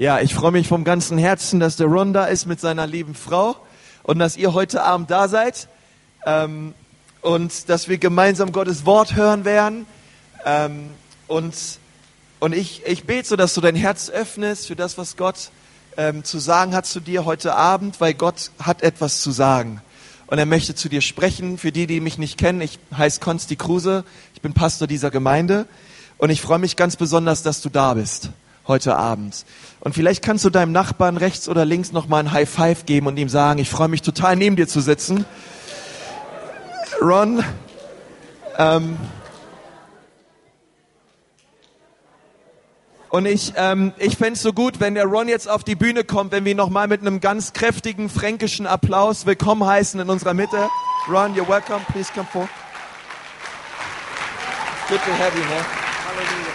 Ja, ich freue mich vom ganzen Herzen, dass der Ron da ist mit seiner lieben Frau und dass ihr heute Abend da seid ähm, und dass wir gemeinsam Gottes Wort hören werden. Ähm, und und ich, ich bete so, dass du dein Herz öffnest für das, was Gott ähm, zu sagen hat zu dir heute Abend, weil Gott hat etwas zu sagen. Und er möchte zu dir sprechen. Für die, die mich nicht kennen, ich heiße Konsti Kruse, ich bin Pastor dieser Gemeinde und ich freue mich ganz besonders, dass du da bist heute Abend. Und vielleicht kannst du deinem Nachbarn rechts oder links noch mal ein High Five geben und ihm sagen, ich freue mich total neben dir zu sitzen. Ron, ähm, und ich, ähm, ich fände so gut, wenn der Ron jetzt auf die Bühne kommt, wenn wir noch mal mit einem ganz kräftigen fränkischen Applaus willkommen heißen in unserer Mitte. Ron, you're welcome. Please come forward. Good to have you, man. Hallelujah.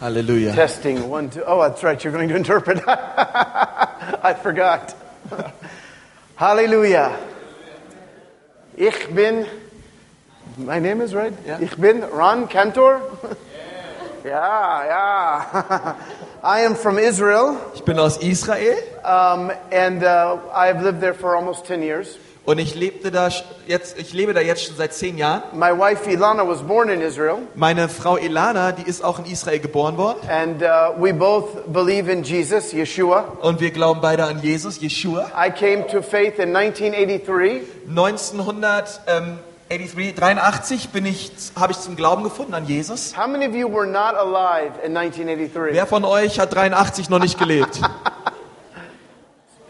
Halleluja. Testing one, two. Oh, that's right. You're going to interpret. I forgot. Hallelujah. Ich bin. My name is right. Yeah. Ich bin Ron Cantor. yeah, yeah. I am from Israel, Ich bin aus Israel um, and uh, I've lived there for almost 10 years. Und ich lebte da jetzt, ich lebe da jetzt schon seit zehn Jahren. My wife Ilana was born in Israel, Meine Frau Ilana, die ist auch in Israel geboren worden and uh, we both believe in Jesus, Yeshua. und wir glauben beide an Jesus, Yeshua. I came to faith in 1983. 1983, 83 bin ich, habe ich zum Glauben gefunden an Jesus. How many of you were not alive in 1983? Wer von euch hat 83 noch nicht gelebt?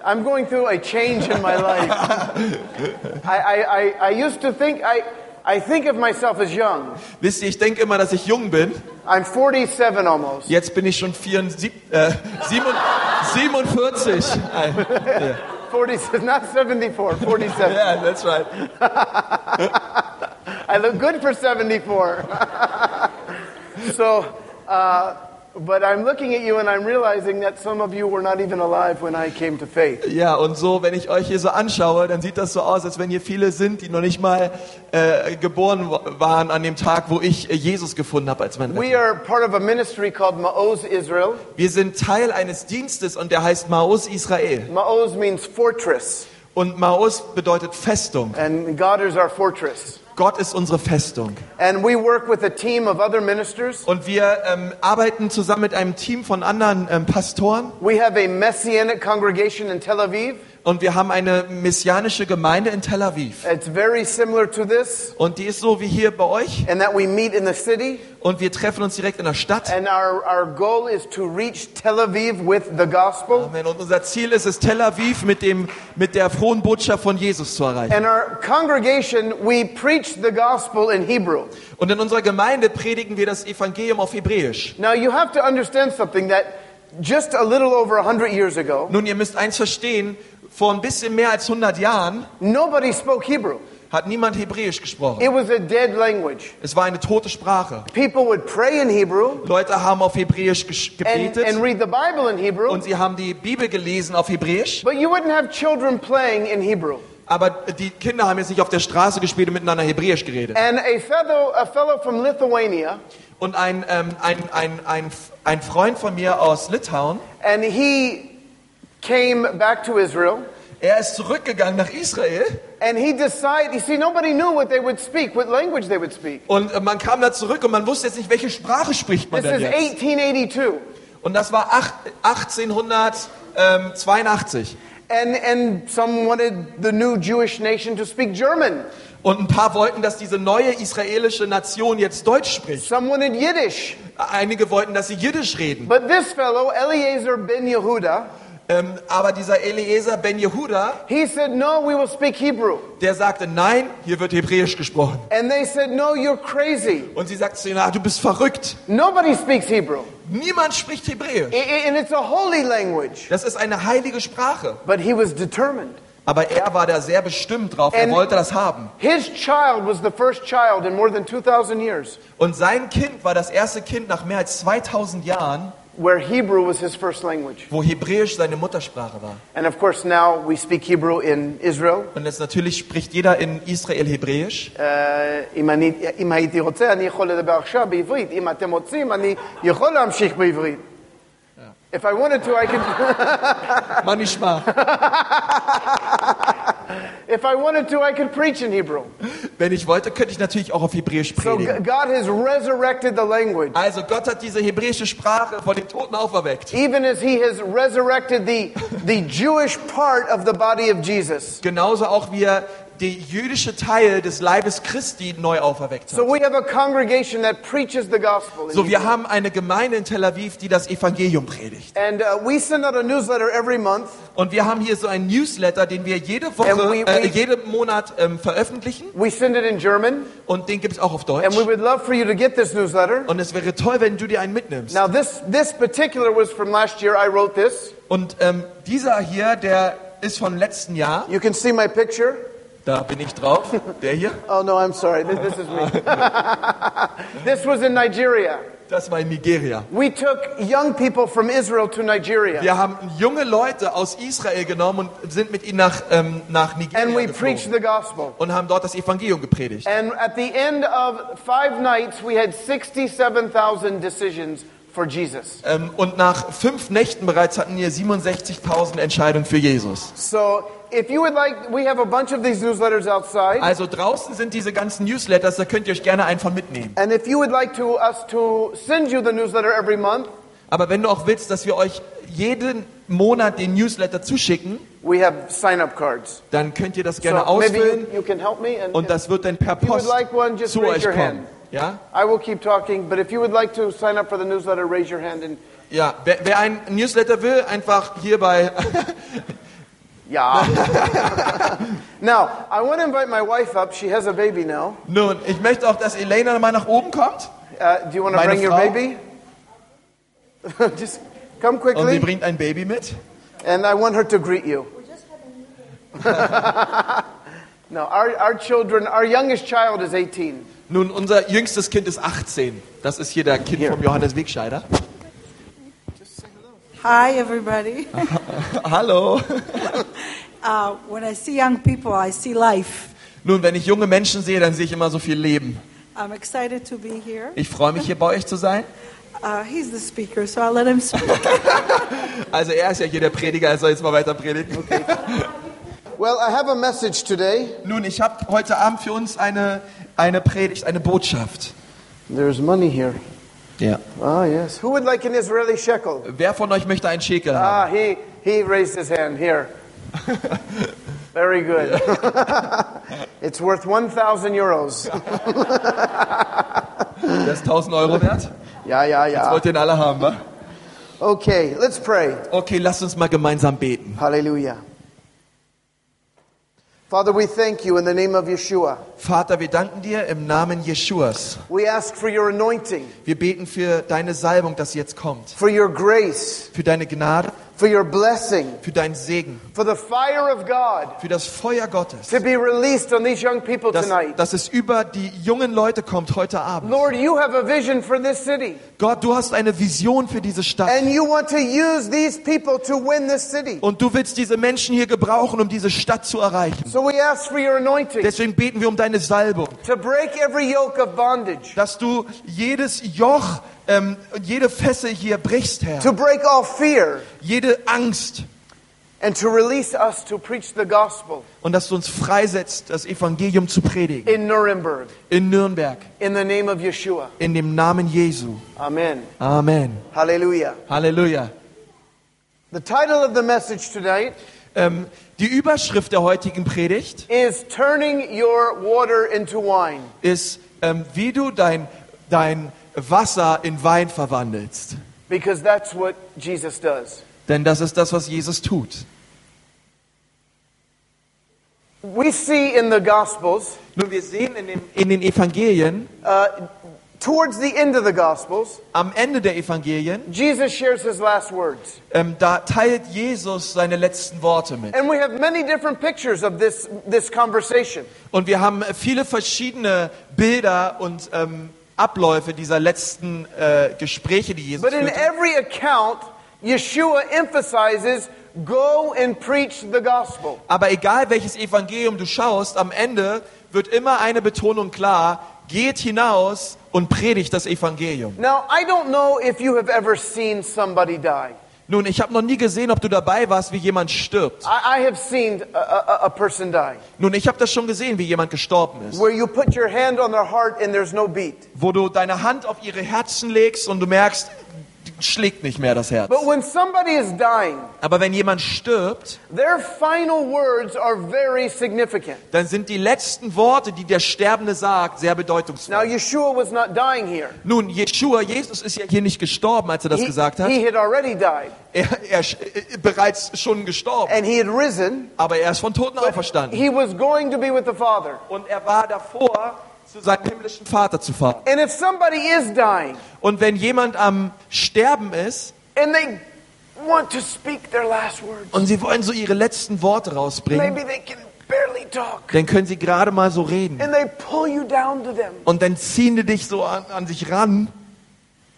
I'm going through a change in my life. I, I, I, I used to think, I, I think of myself as young. Wisst ihr, ich denke immer, dass ich jung bin. I'm 47 almost. Jetzt bin ich schon 74, äh, 47. 47. not 74, 47. Yeah, that's right. I look good for 74. so, uh, but I'm looking at you and I'm realizing that some of you were not even alive when I came to faith. Ja, und so, wenn ich euch hier so anschaue, dann sieht das so aus, als wenn hier viele sind, die noch nicht mal äh, geboren wa- waren an dem Tag, wo ich äh, Jesus gefunden habe als mein Retter. We are part of a ministry called Ma'oz Israel. Wir sind Teil eines Dienstes und der heißt Maos Israel. Ma'oz means fortress, Und Maos bedeutet Festung. and God is our fortress. Gott ist unsere Festung. And we work with a team of other ministers. Und wir ähm, arbeiten zusammen mit einem Team von anderen ähm, Pastoren. We have a messianic congregation in Tel Aviv. Und wir haben eine messianische Gemeinde in Tel Aviv. It's very similar to this, Und die ist so wie hier bei euch. and that we meet in the city. Und wir treffen uns direkt in der Stadt. And our, our goal is to reach Tel Aviv with the gospel. Amen. Und unser Ziel ist es, Tel Aviv mit, dem, mit der frohen Botschaft von Jesus zu erreichen. And our congregation, we preach the gospel in Hebrew. Und in unserer Gemeinde predigen wir das Evangelium auf Hebräisch. Now, you have to understand something that just a little over 100 years ago, Nun, ihr müsst eins verstehen, vor ein bisschen mehr als 100 Jahren nobody spoke Hebrew. hat niemand Hebräisch gesprochen. It was a dead language. Es war eine tote Sprache. People would pray in Hebrew Leute haben auf Hebräisch gesch- and, gebetet and read the Bible in Hebrew, und sie haben die Bibel gelesen auf Hebräisch. but you wouldn't have children playing in Hebrew. Aber die Kinder haben jetzt nicht auf der Straße gespielt und miteinander Hebräisch geredet. And a fellow, a fellow from Lithuania, Und ein, ähm, ein, ein, ein, ein Freund von mir aus Litauen, and he came back to Israel, er ist zurückgegangen nach Israel and he decided, you see, nobody knew what they would speak, what language they would speak. und äh, man kam da zurück und man wusste jetzt nicht, welche Sprache spricht man This denn is jetzt. 1882. Und das war acht- 1882. And, and some wanted the new Jewish nation to speak German. Und ein paar wollten, dass diese neue israelische Nation jetzt Deutsch spricht. Some wanted Yiddish. Einige wollten, dass sie Jiddisch reden. But this fellow, Eliezer ben Yehuda, Ähm, aber dieser Eliezer ben Yehuda, he said, No, we will speak Hebrew. der sagte, nein, hier wird Hebräisch gesprochen. And they said, No, you're crazy. Und sie sagte zu ihm, "Ah, du bist verrückt. Nobody speaks Hebrew. Niemand spricht Hebräisch. I- And it's a holy language. Das ist eine heilige Sprache. But he was determined. Aber er war da sehr bestimmt drauf. Er And- wollte das haben. His child was the first child in more than 2,000 years Und sein Kind war das erste Kind nach mehr als 2000 Jahren, where Hebrew was his first language. wo Hebräisch seine Muttersprache war. And of course, now we speak Hebrew in Israel. Und jetzt natürlich spricht jeder in Israel Hebräisch. Uh, אם אני- אם הייתי רוצה, אני יכול לדבר עכשיו בעברית. אם אתם רוצים, אני יכול להמשיך בעברית. If I wanted to, I could. Manchmal. if I wanted to, I could preach in Hebrew. Wenn ich wollte, könnte ich natürlich auch auf Hebräisch So predigen. God has resurrected the language, Also Gott hat diese hebräische Sprache von den Toten auferweckt. even as He has resurrected the the Jewish part of the body of Jesus. Genauso auch wie er die jüdische Teil des Leibes Christi neu auferweckt So hat. So, wir haben eine Gemeinde in Tel Aviv, die das Evangelium predigt. And uh, we send out a newsletter every month. Und wir haben hier so einen Newsletter, den wir jede Woche, we- äh, we- jeden Monat ähm, veröffentlichen. We send it in German, Und den gibt es auch auf Deutsch. and we would love for you to get this newsletter. Und es wäre toll, wenn du dir einen mitnimmst. Now, this this particular was from last year. I wrote this. Und ähm, dieser hier, der ist vom letzten Jahr. You can see my picture. Da bin ich drauf. Der hier. Oh no, I'm sorry. This, this is me. this was in Nigeria. Das war in Nigeria. We took young people from Israel to Nigeria, Wir haben junge Leute aus Israel genommen und sind mit ihnen nach, ähm, nach Nigeria and we preached the gospel. und haben dort das Evangelium gepredigt. And at the end of five nights, we had 67,000 decisions for Jesus. Ähm, und nach fünf Nächten bereits hatten wir 67.000 Entscheidungen für Jesus. So, if you would like, we have a bunch of these newsletters outside. Also draußen sind diese ganzen Newsletters, da könnt ihr euch gerne einen von mitnehmen. And if you would like to us to send you the newsletter every month, Aber wenn du auch willst, dass wir euch jeden Monat den Newsletter zuschicken, we have sign-up cards. dann könnt ihr das gerne So ausfüllen you, you can help me. And, und das wird dann per Post like one, zu euch kommen. hand. Ja? I will keep talking, but if you would like to sign up for the newsletter, raise your hand. And Ja, wer, wer ein Newsletter will, einfach hier bei yeah. now, I want to invite my wife up. She has a baby now. Nun, ich möchte auch, dass Elena mal nach oben kommt Uh, do you want to Meine bring your Frau. baby? just come und sie quickly, bringt ein Baby mit. and I want her to greet you. no, our, our children, our youngest child is 18. Nun, unser jüngstes Kind ist 18. Das ist hier der Kind Hier. vom Johannes Wegscheider. Hi, everybody. Hallo. Uh, when I see young people, I see life. Nun, wenn ich junge Menschen sehe, dann sehe ich immer so viel Leben. I'm excited to be here. Ich freue mich, hier bei euch zu sein. Uh, he's the speaker, so I'll let him speak. Also er ist ja hier der Prediger, er soll jetzt mal weiter predigen. Well, I have a message today. Nun, ich habe heute Abend für uns eine, eine Predigt, eine Botschaft. There's money here. Ja. Ah, yes. Who would like an Israeli shekel? Wer von euch möchte einen Schekel haben? Ah, he, he raised his hand. Here. Very good. it's worth 1,000 euros. Der ist 1000 Euro wert? Ja, ja, Das ja. wollt ihr ihn alle haben, wa? Okay, let's pray. Okay, lasst uns mal gemeinsam beten. Hallelujah. Father, we thank you in the name of Yeshua. Vater, wir danken dir im Namen Jeschuas. We ask for your anointing, Wir beten für deine Salbung, dass sie jetzt kommt. for your grace, Für deine Gnade, for your blessing, für deinen Segen, for the fire of God für das Feuer Gottes. to be released on these young people Dass, tonight. dass es über die jungen Leute kommt heute Abend. Lord, you have a vision for this city, Gott, du hast eine Vision für diese Stadt. and you want to use these people to win this city. Und du willst diese Menschen hier gebrauchen, um diese Stadt zu erreichen. So we ask for your anointing Deswegen beten wir um deine Salbung, to break every yoke of bondage, dass du jedes Joch, ähm, jede Fessel hier brichst, Herr. to break all fear, Jede Angst. and to release us to preach the gospel Und dass du uns freisetzt, das Evangelium zu predigen. in Nuremberg. In Nürnberg. In the name of Yeshua. In dem Namen Jesu. Amen. Amen. Hallelujah. Halleluja. The title of the message tonight Ähm, die Überschrift der heutigen Predigt is Turning Your Water into Wine. ist, ähm, wie du dein, dein Wasser in Wein verwandelst. Because that's what Jesus does. Denn das ist das, was Jesus tut. We see in the Gospels, Nun, wir sehen in, dem, in den Evangelien, uh, towards the end of the Gospels, am Ende der Evangelien, Jesus shares his last words. ähm, da teilt Jesus seine letzten Worte mit. And we have many different pictures of this, this conversation. Und wir haben viele verschiedene Bilder und ähm, Abläufe dieser letzten äh, Gespräche, die Jesus But in führte. every account, Yeshua emphasizes go and preach the gospel. Aber egal welches Evangelium du schaust, am Ende wird immer eine Betonung klar, geht hinaus und predigt das Evangelium. Now, I don't know if you have ever seen somebody die. Nun, ich habe noch nie gesehen, ob du dabei warst, wie jemand stirbt. I, I have seen a, a, a person die Nun, ich habe das schon gesehen, wie jemand gestorben ist. where you put your hand on their heart and there's no beat. Wo du deine Hand auf ihre Herzen legst und du merkst, schlägt nicht mehr das Herz. But when somebody is dying, Aber wenn jemand stirbt, their final words are very significant. dann sind die letzten Worte, die der Sterbende sagt, sehr Now, bedeutungsvoll. Yeshua was not dying here. Nun, Jeshua, Jesus ist ja hier nicht gestorben, als er das He, gesagt hat. he had already died, Er, er ist äh, bereits schon gestorben, and he had risen. aber er ist von Toten auferstanden. He was going to be with the Father. Und er war davor, zu seinem himmlischen Vater zu fahren. And if somebody is dying Und wenn jemand am Sterben ist and they want to speak their last words, und sie wollen so ihre letzten Worte rausbringen, maybe they can barely talk, dann können sie gerade mal so reden. and they pull you down to them. Und dann ziehen die dich so an, an sich ran.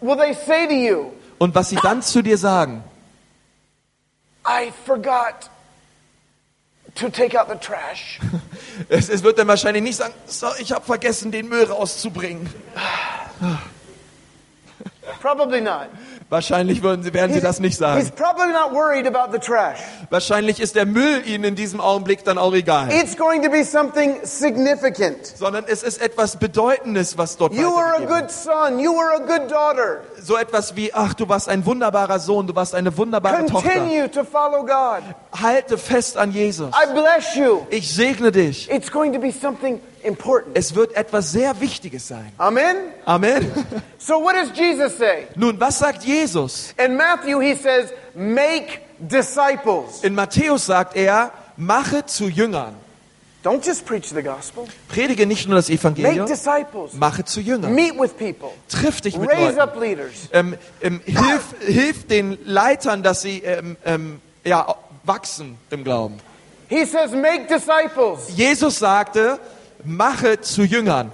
Will they say to you, Und was sie dann zu dir sagen, I forgot to take out the trash? es, es wird dann wahrscheinlich nicht sagen, so, ich habe vergessen, den Müll rauszubringen. Probably not. Wahrscheinlich würden sie, werden sie das nicht He's sagen. probably not worried about the trash. Wahrscheinlich ist der Müll ihnen in diesem Augenblick dann auch egal. It's going to be something significant. Sondern es ist etwas Bedeutendes, was dort You were a weitergegeben good son. You were a good daughter. wird. So etwas wie, ach, du warst ein wunderbarer Sohn, du warst eine wunderbare Tochter. Continue to follow God. Halte fest an Jesus. I bless you. Ich segne dich. It's going to be something important. Es wird etwas sehr Wichtiges sein. Amen? Amen. So, what does Jesus say? Nun, was sagt Jesus? In Matthew, he says, Make disciples. In Matthäus sagt er, mache zu Jüngern. Don't just preach the gospel, Predige nicht nur das make Evangelium, disciples. mache zu Jüngern. Meet with people, Triff dich mit raise Leuten. up leaders. Ähm, ähm, hilf, hilf den Leitern, dass sie ähm, ähm, ja, wachsen im Glauben. He says, Make disciples. Jesus sagte, mache zu Jüngern.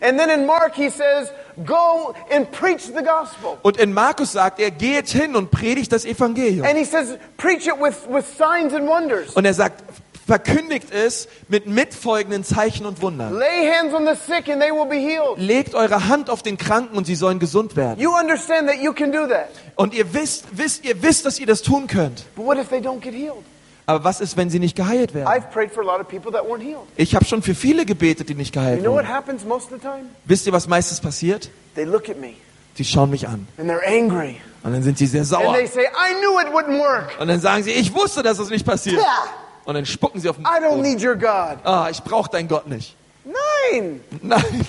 And then in Mark, he says, Go and preach the gospel. Und in Markus sagt er, geht hin und predigt das Evangelium. And he says, Preach it with, with signs and wonders. Und er sagt, verkündigt es mit mitfolgenden Zeichen und Wundern. Lay hands on the sick and they will be healed. Legt eure Hand auf den Kranken und sie sollen gesund werden. You understand that you can do that. Und ihr wisst, wisst, ihr wisst, dass ihr das tun könnt. Aber was ist, wenn sie nicht geheilt werden? Ich habe schon für viele gebetet, die nicht You geheilt know wurden. Wisst ihr, was meistens passiert? Die schauen mich an. Und dann sind sie sehr sauer. say. Und dann sagen sie, ich wusste, dass es nicht passiert. Yeah, Und dann spucken sie auf den Boden. Ah, ich brauche deinen Gott nicht. Nein. Nein,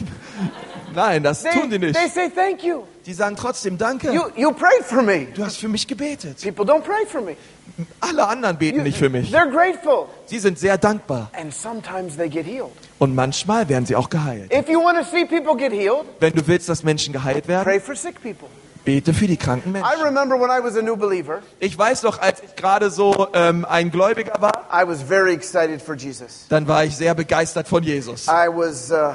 nein, das They, tun die nicht. they say, Thank you. Die sagen trotzdem Danke. You, you prayed for me. Du hast für mich gebetet. People don't pray for me. Alle anderen beten nicht für mich. They're grateful. Sie sind sehr dankbar. And sometimes they get healed. Und manchmal werden sie auch geheilt. If you want to see people get healed, Wenn du willst, dass Menschen geheilt werden, pray for sick people. bete für die kranken I Menschen. remember when I was a new believer, Ich weiß noch, als ich gerade so ähm, ein Gläubiger war, I was very excited for Jesus. dann war ich sehr begeistert von Jesus. I was uh,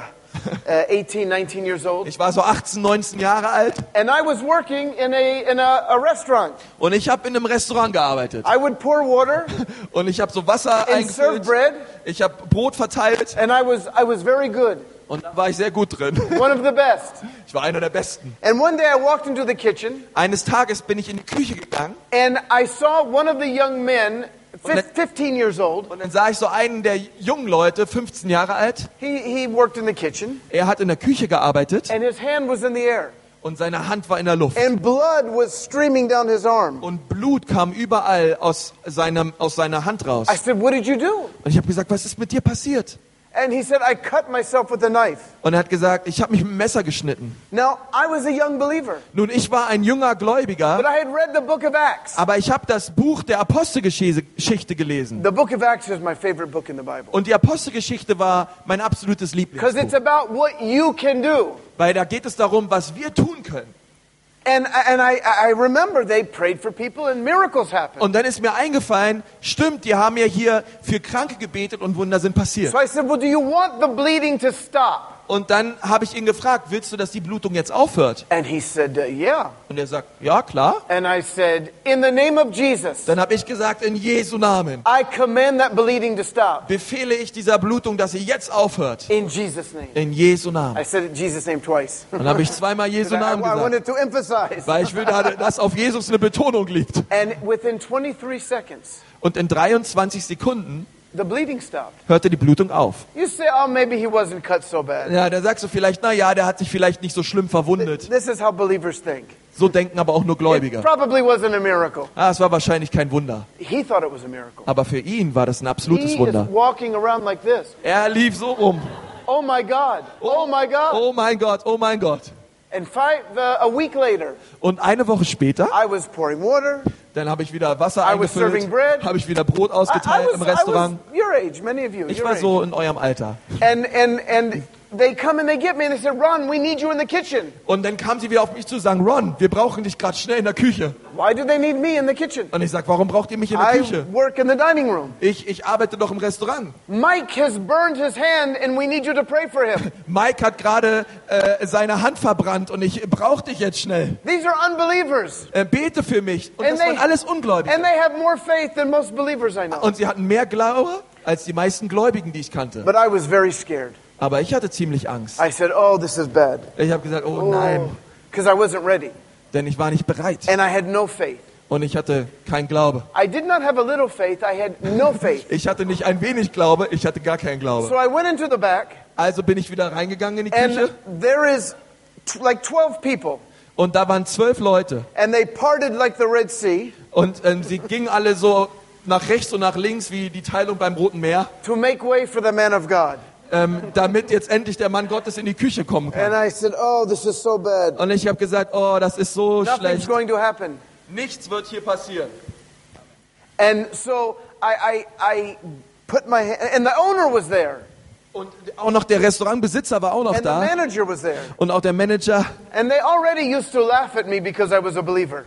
uh, 18, 19 years old, Ich war so 18, 19 Jahre alt and I was working in a, in a, a restaurant. und ich habe in einem Restaurant gearbeitet. I would pour water Und ich habe so Wasser and serve bread, ich habe Brot verteilt and I was, I was very good, und da war ich sehr gut drin. one of the best. Ich war einer der Besten. And one day I walked into the kitchen, Eines Tages bin ich in die Küche gegangen and I saw one of the young men, 15 years old. und dann sah ich so einen der jungen Leute, 15 Jahre alt. He, he worked in the kitchen, Er hat in der Küche gearbeitet and his hand was in the air, und seine Hand war in der Luft. and blood was streaming down his arm. Und Blut kam überall aus, seinem, aus seiner Hand raus. I said, What did you do? Und ich habe gesagt, was ist mit dir passiert? And he said, I cut myself with a knife. Und er hat gesagt, ich habe mich mit dem Messer geschnitten. Now, I was a young believer, Nun, ich war ein junger but Gläubiger, I had read the book of Acts. aber ich habe das Buch der Apostelgeschichte gelesen. The book of Acts is my favorite book in the Bible Und die Apostelgeschichte war mein absolutes because it's Lieblingsbuch. about what you can do. Weil da geht es darum, was wir tun können. And, and I, I remember they prayed for people and miracles happened. Und dann ist mir eingefallen, stimmt, die haben ja hier für Kranke gebetet und Wunder sind passiert. So I said, Well, do you want the bleeding to stop? Und dann habe ich ihn gefragt, willst du, dass die Blutung jetzt aufhört? And he said, uh, Yeah. Und er sagt, ja, klar. And I said, In the name of Jesus, Dann habe ich gesagt, in Jesu Namen I command that bleeding to stop. befehle ich dieser Blutung, dass sie jetzt aufhört. In Jesus' name. In Jesu I Namen. said it Jesus' name twice. Dann habe ich zweimal Jesu I, Namen I gesagt, wanted to emphasize. weil ich will, da- dass auf Jesus eine Betonung liegt. And within 23 seconds, Und in 23 Sekunden. Hörte die Blutung auf. You say, oh, maybe he wasn't cut so bad. Ja, da sagst du vielleicht, na ja, der hat sich vielleicht nicht so schlimm verwundet. This is how believers think. So denken aber auch nur It Gläubige. probably wasn't a miracle. Ah, es war wahrscheinlich kein Wunder. He thought it was a miracle. Aber für ihn war das ein absolutes He is Wunder. walking around like this. Er lief so rum. Oh my God. Oh my God. Oh mein Gott, oh mein Gott. And five, the, a week later, Und eine Woche später, I was pouring water. Dann habe ich wieder Wasser I eingefüllt, habe ich wieder Brot I, I, ausgeteilt im was, I was Restaurant. your age, you. Ich war so in eurem Alter. And, and, and they come and they get me and they said, Ron, we need you in the kitchen. Und dann kam sie wieder auf mich zu sagen, Ron, wir brauchen dich gerade schnell in der Küche. Why do they need me in the kitchen? Und ich sag, warum braucht ihr mich in der I Küche? work in the dining room. Ich, ich arbeite doch im Restaurant. Mike has burned his hand and we need you to pray for him. Mike hat gerade äh, seine Hand verbrannt und ich brauche dich jetzt schnell. These are unbelievers. Äh, bete für mich. Und And das waren they- alles Ungläubige. And they have more faith than most believers I know. Und sie hatten mehr Glaube als die meisten Gläubigen, die ich kannte. But I was very scared. Aber ich hatte ziemlich Angst. I said, oh, this is bad. Ich habe gesagt, oh nein, Because I wasn't ready. denn ich war nicht bereit. And I had no faith. Und ich hatte keinen Glaube. I did not have a little faith. I had no faith. Ich hatte nicht ein wenig Glaube, ich hatte gar keinen Glaube. So I went into the back Also bin ich wieder reingegangen in die Küche and there is t- like 12 people. und da waren zwölf Leute. And they parted like the Red Sea Und ähm, sie gingen alle so nach rechts und nach links wie die Teilung beim Roten Meer, to make way for the man of God. Ähm, damit jetzt endlich der Mann Gottes in die Küche kommen kann. And I said, oh, this is so bad. Und ich habe gesagt, oh, das ist so Nothing's schlecht. Nichts wird hier passieren. And so I, I, I put my hand, and the owner was there. Und auch noch der Restaurantbesitzer war auch noch da. Und auch der Manager.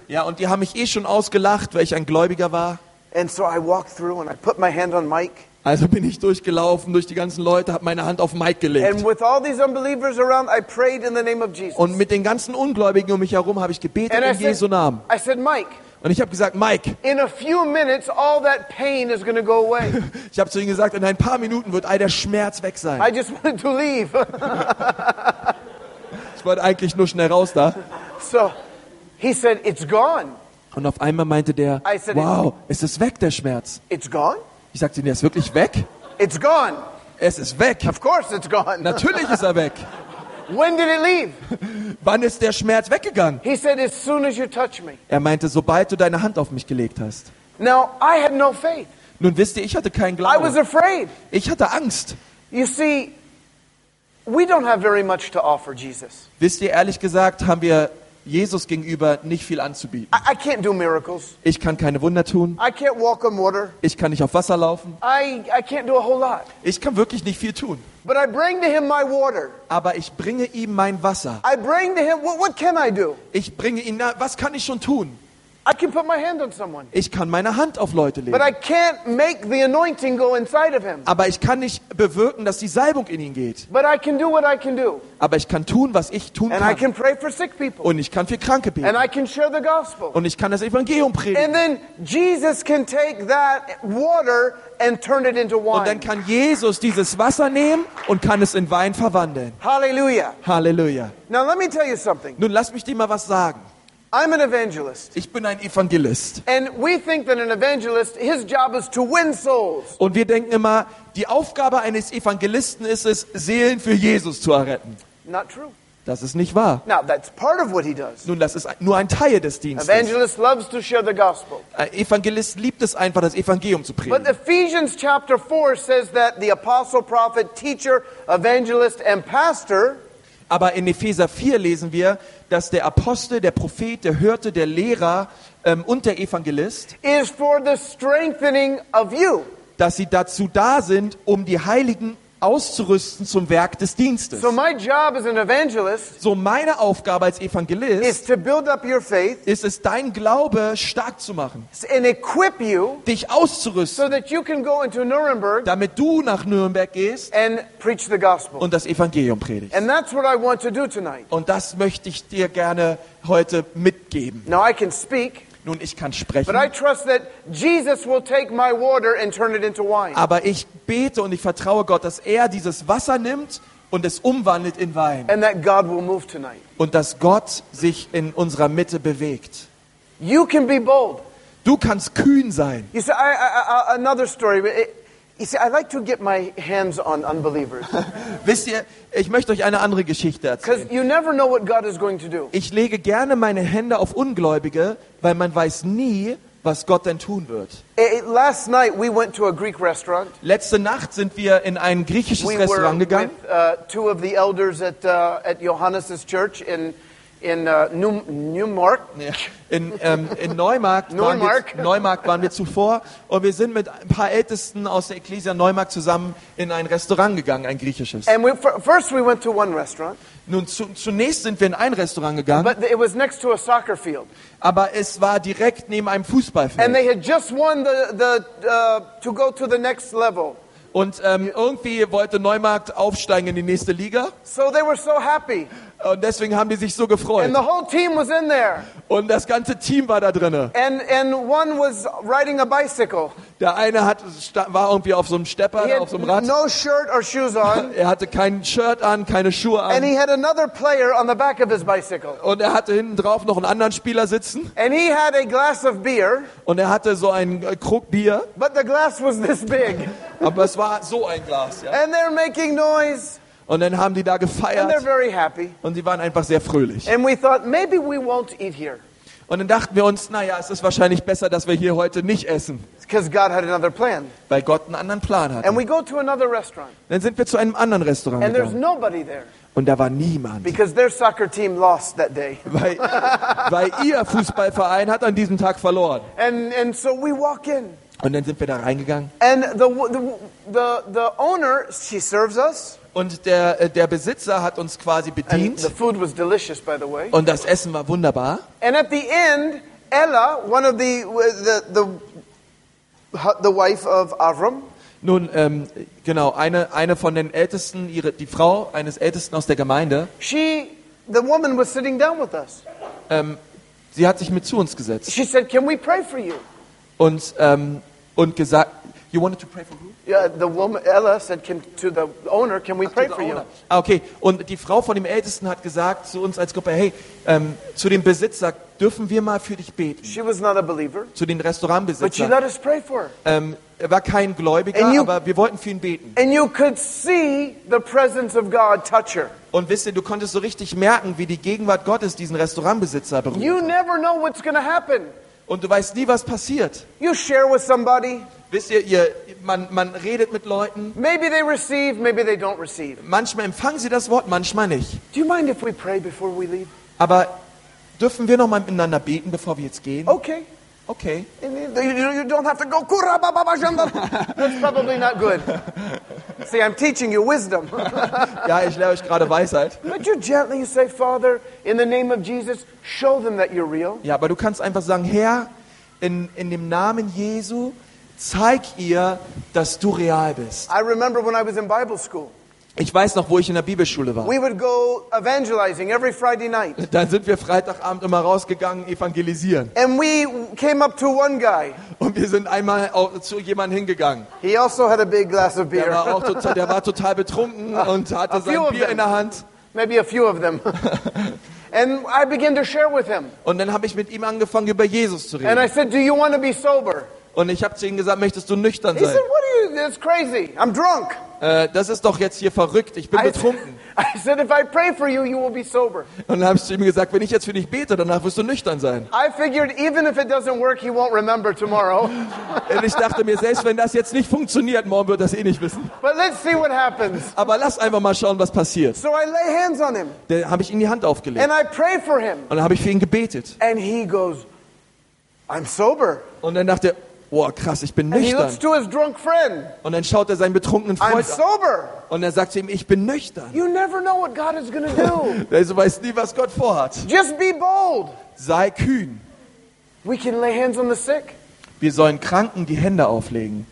Ja, und die haben mich eh schon ausgelacht, weil ich ein Gläubiger war. And so I walked through and I put my hand on Mike. Also bin ich durchgelaufen durch die ganzen Leute, habe meine Hand auf Mike gelegt. Around, I. Und mit den ganzen Ungläubigen um mich herum habe ich gebetet And I in Jesu said, Namen. I said, Mike, Und ich habe gesagt, Mike, in a few minutes, all that pain is going to go away. ich habe zu ihm gesagt, in ein paar Minuten wird all der Schmerz weg sein. I just wanted to leave. Ich wollte eigentlich nur schnell raus da. so he said, It's gone. Und auf einmal meinte der, I said, wow, es ist weg, der Schmerz. It's gone? Ich sagte ihm, der ist wirklich weg? It's gone. Es ist weg. Of course it's gone. Natürlich ist er weg. when did it leave? Wann ist der Schmerz weggegangen? He said, As soon as you touch me. Er meinte, sobald du deine Hand auf mich gelegt hast. Now, I had no faith. Nun wisst ihr, ich hatte keinen I was Glauben. afraid. Ich hatte Angst. You see, we don't have very much to offer Jesus. Wisst ihr, ehrlich gesagt, haben wir Jesus gegenüber nicht viel anzubieten. I, can't do miracles. Ich kann keine Wunder tun. I can't walk on water. Ich kann nicht auf Wasser laufen. I, I can't do a whole lot. Ich kann wirklich nicht viel tun. But I bring to him my water. Aber ich bringe ihm mein Wasser. I bring to him, what, what can I do? Ich bringe ihn, was kann ich schon tun? I can put my hand on someone. Ich kann meine Hand auf Leute But legen. I can't make the anointing go inside of him. Aber ich kann nicht bewirken, dass die Salbung in ihn geht. But I can do what I can do. Aber ich kann tun, was ich tun And I kann. can pray for sick people. Und ich kann für Kranke And beten. I can share the gospel. Und ich kann das Evangelium predigen. And then Jesus can take that water and turn it into Und dann kann Jesus dieses Wasser nehmen und kann es in Wein verwandeln. Hallelujah. Halleluja. Now let me tell you something. Nun lass mich dir mal was sagen. I'm an evangelist. Ich bin ein Evangelist. And we think that an evangelist, his job is to win souls. Und wir denken immer, die Aufgabe eines Evangelisten ist es, Seelen für Jesus zu erretten. Not true. Das ist nicht wahr. Now, that's part of what he does. Nun, das ist nur ein Teil des Dienstes. Evangelist loves to share the gospel. Ein Evangelist liebt es einfach, das Evangelium zu But predigen. Ephesians chapter 4 says that the apostle, prophet, teacher, evangelist, and pastor Aber in Epheser 4 lesen wir, dass der Apostel, der Prophet, der Hirte, der Lehrer ähm, und der Evangelist, is for the strengthening of you. dass sie dazu da sind, um die Heiligen auszurüsten zum Werk des Dienstes. So my job as an evangelist So meine Aufgabe als Evangelist is to build up your faith ist es, dein Glaube stark zu machen, and equip you dich so auszurüsten, that you can go into Nuremberg damit du nach Nürnberg gehst and preach the gospel. und das Evangelium predigst. And that's what I want to do tonight. Und das möchte ich dir gerne heute mitgeben. Now I can speak, Nun, ich kann but I sprechen, trust that Jesus will take my water and turn it into wine. aber ich bete und ich vertraue Gott, dass er dieses Wasser nimmt und es umwandelt in Wein And that God will move tonight. und dass Gott sich in unserer Mitte bewegt. You can be bold. Du kannst kühn sein. You see, I, I, another story. it- You see, I like to get my hands on unbelievers Wisst ihr, ich möchte euch eine andere Geschichte erzählen. you never know what God is going to do. Ich lege gerne meine Hände auf Ungläubige, weil man weiß nie, was Gott denn tun wird. Eh, eh, Last night we went to a Greek restaurant. Letzte Nacht sind wir in ein griechisches We Restaurant with gegangen. uh, two of the elders at uh, at Johannes' church in in uh, New, Newmark. In, ähm, in Neumarkt, waren wir, Neumarkt waren wir zuvor und wir sind mit ein paar Ältesten aus der Ecclesia Neumarkt zusammen in ein Restaurant gegangen, ein griechisches. And we, first we went to one restaurant, Nun, zu, zunächst sind wir in ein Restaurant gegangen, but it was next to a soccer field, aber es war direkt neben einem and Fußballfeld. they had just won the the uh, to go to the next level. Und ähm, irgendwie wollte Neumarkt aufsteigen in die nächste Liga So they were so happy, und deswegen haben die sich so gefreut. and the whole team was in there. Und das ganze Team war da drinne. And and one was riding a bicycle. Der eine hat, war irgendwie auf so einem Stepper, He auf so einem Rad. no shirt or shoes on, Er hatte kein Shirt an, keine Schuhe and an. he had another player on the back of his bicycle. Und er hatte hinten drauf noch einen anderen Spieler sitzen. And he had a glass of beer, Und er hatte so einen äh, Krug Bier. but the glass was this big. Aber es war so ein Glas. Ja. And they're making noise, Und dann haben die da gefeiert. Und sie waren einfach sehr fröhlich. And we thought maybe we won't eat here Und dann dachten wir uns, naja, es ist wahrscheinlich besser, dass wir hier heute nicht essen. because God had another plan. Weil Gott einen anderen Plan hat. And we go to another restaurant, Dann sind wir zu einem anderen Restaurant and there's gegangen. nobody there Und da war niemand. because their soccer team lost that day. Weil, weil ihr Fußballverein hat an diesem Tag verloren. And and so we walk in, Und dann sind wir da reingegangen. and the the the, the owner she serves us, Und der, äh, der Besitzer hat uns quasi and the bedient. food was delicious, by the way. Und das Essen war wunderbar. And at the end, Ella, one of the the the, the wife of Avram, Nun, ähm, genau, eine, eine von den Ältesten, ihre, die Frau eines Ältesten aus der Gemeinde, she the woman was sitting down with us. ähm, sie hat sich mit zu uns gesetzt She said, "Can we pray for you?" Und, ähm, und gesagt, you wanted to pray for who? Yeah, the woman Ella said, "Can to the owner, can we pray for you?" Ah, okay. Und die Frau von dem Ältesten hat gesagt zu uns als Gruppe, hey, ähm, zu dem Besitzer, dürfen wir mal für dich beten? She was not a believer, Zu den but she let us pray for her. Ähm, er war kein Gläubiger, you- aber wir wollten für ihn beten. And you could see the presence of God touch her. Und wisst ihr, du konntest so richtig merken, wie die Gegenwart Gottes diesen Restaurantbesitzer berührt. You never know what's going to happen. Und du weißt nie, was passiert. You share with somebody, Wisst ihr, ihr man, man redet mit Leuten. maybe they receive, maybe they don't receive. Manchmal empfangen sie das Wort, manchmal nicht. Do you mind if we pray before we leave? Aber dürfen wir noch mal miteinander beten, bevor wir jetzt gehen? Okay. Okay. You, you- don't have to go. That's probably not good. See, I'm teaching you wisdom. Ja, ich lehre euch gerade Weisheit. but you gently you say, Father, in the name of Jesus, show them that you're real. Ja, aber du kannst einfach sagen, Herr, in, in dem Namen Jesu, zeig ihr, dass du real bist. I remember when I was in Bible school, Ich weiß noch, wo ich in der Bibelschule war. we would go evangelizing every Friday night. Dann sind wir Freitagabend immer rausgegangen, evangelisieren. And we came up to one guy. Und wir sind einmal auch zu jemandem hingegangen. He also had a big glass of Der war, beer. auch total, der war total betrunken und hatte sein Bier in der Hand. Maybe a few of them. and I began to share with him. Und dann habe ich mit ihm angefangen, über Jesus zu And reden. I said, Do you want to be sober? Und ich habe zu ihm gesagt, möchtest du nüchtern He sein? said, What are you? That's crazy. I'm drunk. Äh, das ist doch jetzt hier verrückt, ich bin I, betrunken. I said, If I pray for you, you will be sober. Und dann habe ich zu ihm gesagt, wenn ich jetzt für dich bete, danach wirst du nüchtern sein. I figured even if it doesn't work, he won't remember tomorrow. Und ich dachte mir, selbst wenn das jetzt nicht funktioniert, morgen wird das eh nicht wissen. But let's see what happens. Aber lass einfach mal schauen, was passiert. So I lay hands on him Da habe ich ihm die Hand aufgelegt. and I pray for him. Und dann habe ich für ihn gebetet. And he goes, I'm sober. Und dann dachte er, oh krass, ich bin And he nüchtern. looks to his drunk friend. Und dann schaut er seinen betrunkenen Freund an und er sagt zu ihm, ich bin nüchtern. You never know what God is to do. Also weiß nie, was Gott vorhat. Just be bold. Sei kühn. We can lay hands on the sick, Wir sollen Kranken die Hände auflegen.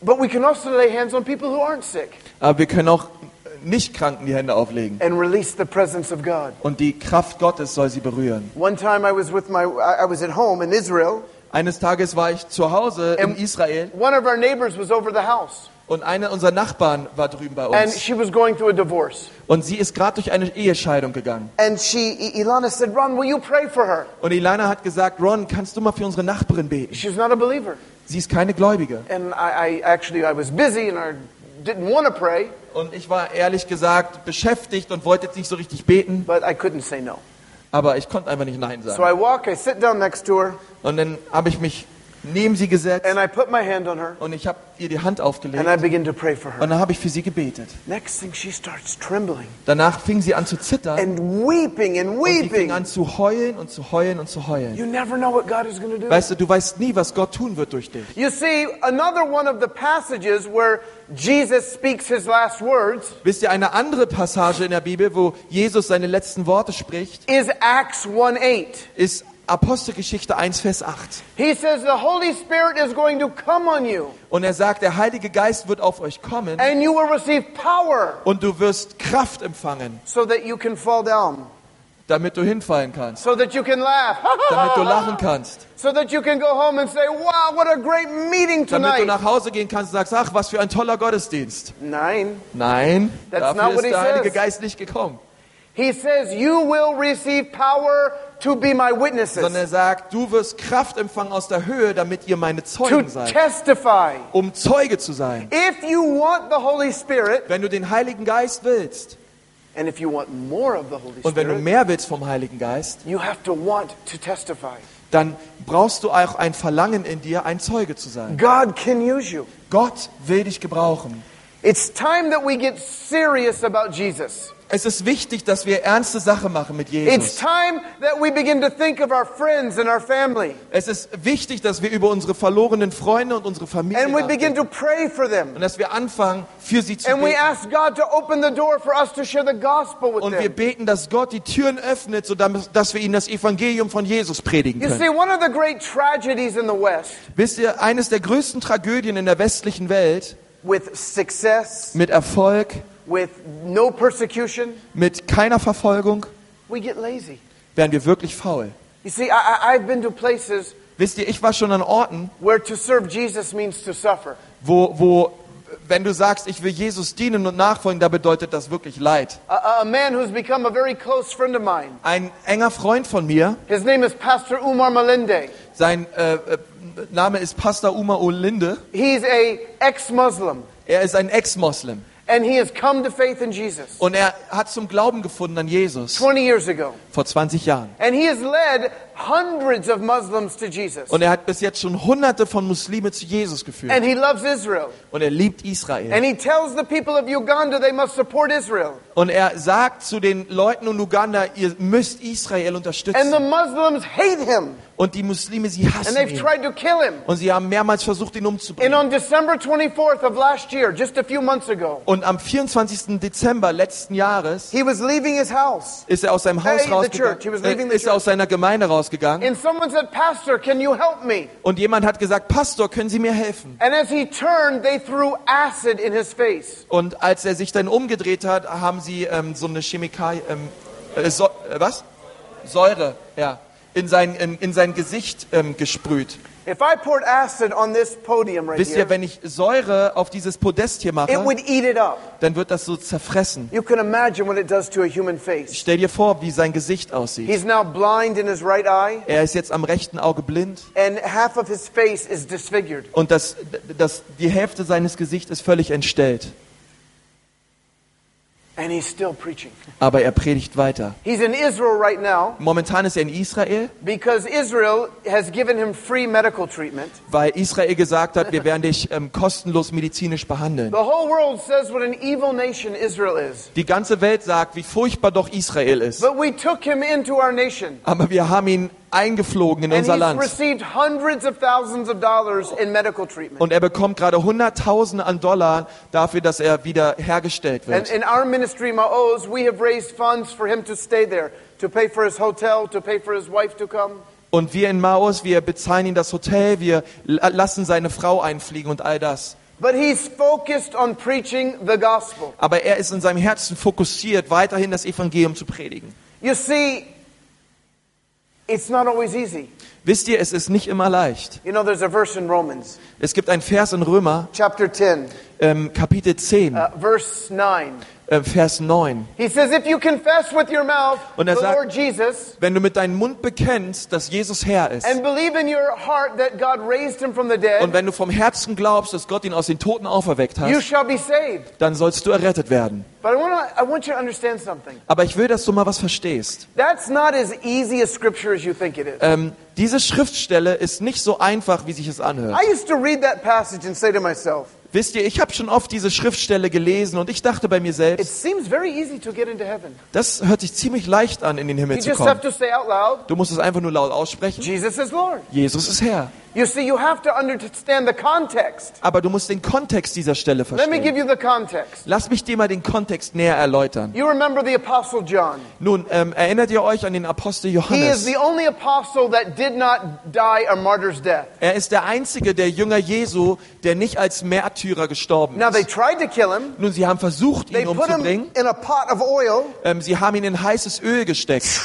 but we can also lay hands on people who aren't sick Aber wir können auch nicht Kranken die Hände auflegen. and release the presence of God. Und die Kraft Gottes soll sie berühren. One time I was with my I was at home in Israel Eines Tages war ich zu Hause in Israel One of our neighbors was over the house, und eine unserer Nachbarn war drüben bei and uns. Und sie ist gerade durch eine Ehescheidung gegangen. And she, Ilana said, "Ron, will you pray for her?" Und Ilana hat gesagt, Ron, kannst du mal für unsere Nachbarin beten? She's not a believer, Sie ist keine Gläubige. and I, I actually I was busy and I didn't want to pray, Und ich war ehrlich gesagt beschäftigt und wollte jetzt nicht so richtig beten, but I couldn't say no. Aber ich konnte einfach nicht Nein So sagen. I walk, I sit down next to her, Und dann habe ich mich neben sie gesetzt and I put my hand on her, und ich habe ihr die Hand and aufgelegt I begin to pray for her. und dann habe ich für sie gebetet. Next thing, she starts trembling Danach fing sie an zu zittern and weeping and und sie fing weeping. an zu heulen und zu heulen und zu heulen. You never know what God is going to do. Weißt du, du weißt nie, was Gott tun wird durch dich. You see, another one of the passages where Jesus speaks his last words Wisst ihr, eine andere Passage in der Bibel, wo Jesus seine letzten Worte spricht, is Acts 1 8. ist Apostelgeschichte 1, Vers 8. He says, The Holy Spirit is going to come on you, Und er sagt, der Heilige Geist wird auf euch kommen and you will receive power und du wirst Kraft empfangen, so that you can fall down, damit du hinfallen kannst, so that you can laugh, damit du lachen kannst, so that you can go home and say, Wow, what a great meeting damit du tonight. nach Hause gehen kannst und sagst, ach, was für ein toller Gottesdienst. Nine. Nein, That's not dafür what ist he der Heilige says. Geist nicht gekommen. He says, You will receive power to be my Sondern er witnesses, sagt, du wirst Kraft empfangen aus der Höhe, damit ihr meine to Zeugen seid, testify. um Zeuge zu sein. If you want the Holy Spirit, Wenn du den Heiligen Geist willst and if you want more of the Holy und wenn du Spirit, mehr willst vom Heiligen Geist, you have to want to testify. dann brauchst du auch ein Verlangen in dir, ein Zeuge zu sein. God can use you. Gott will dich gebrauchen. It's time that we get serious about Jesus. Es ist wichtig, dass wir ernste Sache machen mit It's Jesus. time that we begin to think of our friends and our family. Es ist wichtig, dass wir über unsere verlorenen Freunde und unsere Familie And we begin nachdenken. to pray for them. und dass wir anfangen, für sie zu And we beten. ask God to open the door for us to share the gospel with Und wir them. beten, dass Gott die Türen öffnet, sodass dass wir ihnen das Evangelium von Jesus predigen You see, können. one of the great tragedies in the West Wisst ihr, eines der größten Tragödien in der westlichen Welt with success, mit Erfolg, with no persecution, mit keiner Verfolgung, we get lazy. werden wir wirklich faul. You see, I, I've been to places Wisst ihr, ich war schon an Orten, where to serve Jesus means to suffer. wo, wo, wenn du sagst, ich will Jesus dienen und nachfolgen, da bedeutet das wirklich Leid. A- A, a man who's become a very close friend of mine. Ein enger Freund von mir, His name is Pastor Umar Malinde. sein äh, äh, Name ist Pastor Uma Olinde, He's a ex-Muslim, er ist ein Ex-Moslem and he has come to faith in Jesus und er hat zum Glauben gefunden an Jesus 20 years ago. vor 20 Jahren. And he has led hundreds of Muslims to Jesus. Und er hat bis jetzt schon hunderte von Muslime zu Jesus geführt. And he loves Israel. Und er liebt Israel. And he tells the people of Uganda they must support Israel. Und er sagt zu den Leuten in Uganda, ihr müsst Israel And the unterstützen. Muslims hate him. Und die Muslime, sie And hassen they've ihn. tried to kill him. Und sie haben mehrmals versucht, ihn And umzubringen. on December 24th of last year, just a few months ago, Und am 24. Dezember letzten Jahres he was leaving his house. ist er aus seinem Hey, Haus the rausgegangen, äh, ist er aus seiner Gemeinde rausgegangen. And someone said, Pastor, can you help me? Und jemand hat gesagt, Pastor, können Sie mir helfen? And as he turned, they threw acid in his face. Und als er sich dann umgedreht hat, haben sie ähm, so eine Chemikalie, ähm, äh, so, äh, was? Säure, ja, in sein, in, in sein Gesicht ähm, gesprüht. If I poured acid on this podium right Wisst ihr, wenn ich Säure auf dieses Podest hier it mache, would eat it up. dann wird das so zerfressen. You can imagine what it does to a human face. Stell dir vor, wie sein Gesicht aussieht. He's now blind in his right eye, Er ist jetzt am rechten Auge blind and half of his face is disfigured. und das, das, die Hälfte seines Gesichts ist völlig entstellt. And he's still preaching. Aber er predigt weiter. He's in Israel right now Momentan ist er in Israel, because Israel has given him free medical treatment. weil Israel gesagt hat, wir werden dich ähm, kostenlos medizinisch behandeln. The whole world says what an evil nation Israel is. Die ganze Welt sagt, wie furchtbar doch Israel ist. But we took him into our nation. Aber wir haben ihn eingeflogen in And unser Land. received hundreds of thousands of dollars in medical treatment. Und er bekommt gerade Hunderttausende an Dollar dafür, dass er wieder hergestellt wird. in our ministry, Ma'oz, we have raised funds for him to stay there, to pay for his hotel, to pay for his wife to come. Und wir in Maus, wir bezahlen ihm das Hotel, wir la- lassen seine Frau einfliegen und all das. But he's focused on preaching the gospel. Aber er ist in seinem Herzen fokussiert, weiterhin das Evangelium zu predigen. You see, it's not always easy. Wisst ihr, es ist nicht immer leicht. You know, there's a verse in Romans, Es gibt einen Vers in Römer, chapter 10, ähm, Kapitel 10, uh, verse 9. äh, Vers 9. He says, If you confess with your mouth Und the er sagt- Lord Jesus Wenn du mit deinem Mund bekennst, dass Jesus Herr ist, and believe in your heart that God raised him from the und wenn du vom Herzen glaubst, dass Gott ihn aus den Toten auferweckt you hat, shall be saved. dann sollst du errettet werden. But I want, I want you to understand something. Aber ich will, dass du mal was verstehst. That's not as easy a scripture as you think it is. Ähm, diese Schriftstelle ist nicht so einfach, wie sich es anhört. I used to read that passage and say to myself, Wisst ihr, ich habe schon oft diese Schriftstelle gelesen und ich dachte bei mir it selbst, seems very easy to get into heaven. das hört sich ziemlich leicht an, in den Himmel You zu just have kommen. to say out loud, Du musst es einfach nur laut aussprechen. Jesus is Lord. Jesus ist Herr. You see, you have to understand the context. Aber du musst den Kontext dieser Stelle Let me give verstehen. you the context. Lass mich dir mal den Kontext näher erläutern. You remember the Apostle John. Nun, ähm, erinnert ihr euch an den Apostel He is Johannes? the only apostle that did not die a martyr's death. Er ist der einzige der Jünger Jesu, der nicht als Märtyrer gestorben Now, they ist. tried to kill him. Nun, sie haben versucht, They ihn put him umzubringen. in a pot of oil. Ähm, sie haben ihn in heißes Öl gesteckt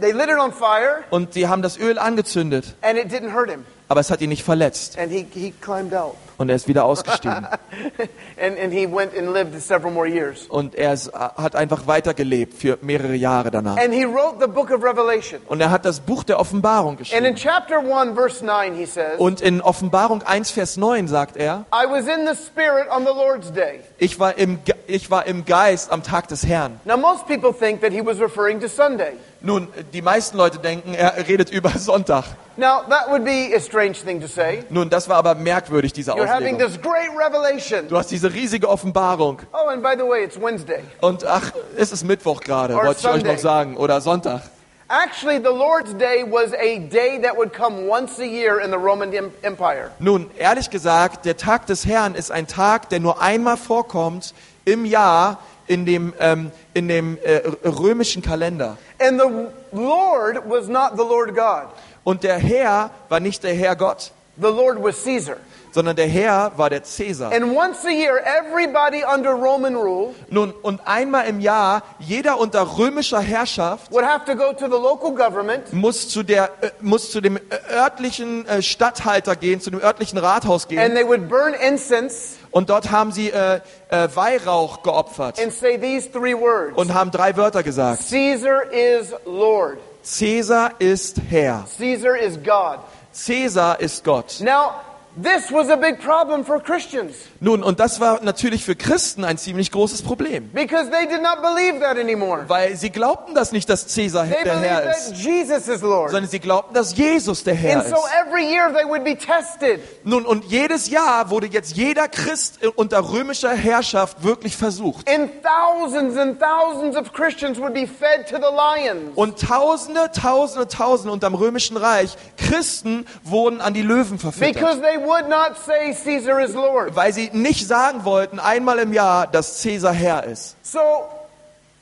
They lit it on fire, und sie haben das Öl angezündet. and it didn't hurt him. Aber es hat ihn nicht verletzt And he, he climbed out. Und er ist wieder ausgestiegen. and, and he went and lived several more years. Und er ist, hat einfach weitergelebt für mehrere Jahre danach. And he wrote the book of Revelation. Und er hat das Buch der Offenbarung And in geschrieben. chapter 1, verse 9, he says, Und in Offenbarung 1, Vers 9 sagt er, I was in the Spirit on the Lord's day. ich war, im, Ge- ich war im Geist am Tag des Herrn. Now, most people think that he was referring to Sunday. Nun, die meisten Leute denken, er redet über Sonntag. Now, that would be a strange thing to say. Nun, das war aber merkwürdig, diese You're having Auslegung. Du hast diese riesige Offenbarung. Oh, and by the way, it's Wednesday. Und ach, es ist Mittwoch gerade, wollte ich euch noch sagen. Oder Sonntag. Actually, the Lord's Day was a day that would come once a year in the Roman em- Empire. Nun, ehrlich gesagt, der Tag des Herrn ist ein Tag, der nur einmal vorkommt im Jahr in dem, ähm, in dem äh, römischen Kalender. And the Lord was not the Lord God. Und der Herr war nicht der Herr Gott, The Lord was Caesar. Sondern der Herr war der Cäsar. And once a year, everybody under Roman rule Nun, und einmal im Jahr, jeder unter römischer Herrschaft would have to go to the local government muss zu, der, äh, muss zu dem äh, örtlichen äh, Statthalter gehen, zu dem örtlichen Rathaus and gehen. they would burn incense Und dort haben sie äh, äh, Weihrauch geopfert and say these three words und haben drei Wörter gesagt. Caesar is Lord, Cäsar ist Herr. Caesar is God. Cäsar ist Gott. Now, this was a big problem for Christians Nun, und das war natürlich für Christen ein ziemlich großes Problem. because they did not believe that anymore. Weil sie glaubten das nicht, dass Cäsar They der believed Herr that ist, Jesus is Lord. sondern sie glaubten, dass Jesus der Herr And so ist. every year they would be tested. Nun, und jedes Jahr wurde jetzt jeder Christ unter römischer Herrschaft wirklich versucht. And thousands and thousands of Christians would be fed to the lions. Und Tausende, Tausende, Tausende unterm römischen Reich, Christen wurden an die Löwen verfüttert. Because they would not say Caesar is Lord. Weil sie nicht sagen wollten, einmal im Jahr, dass Caesar Herr ist. So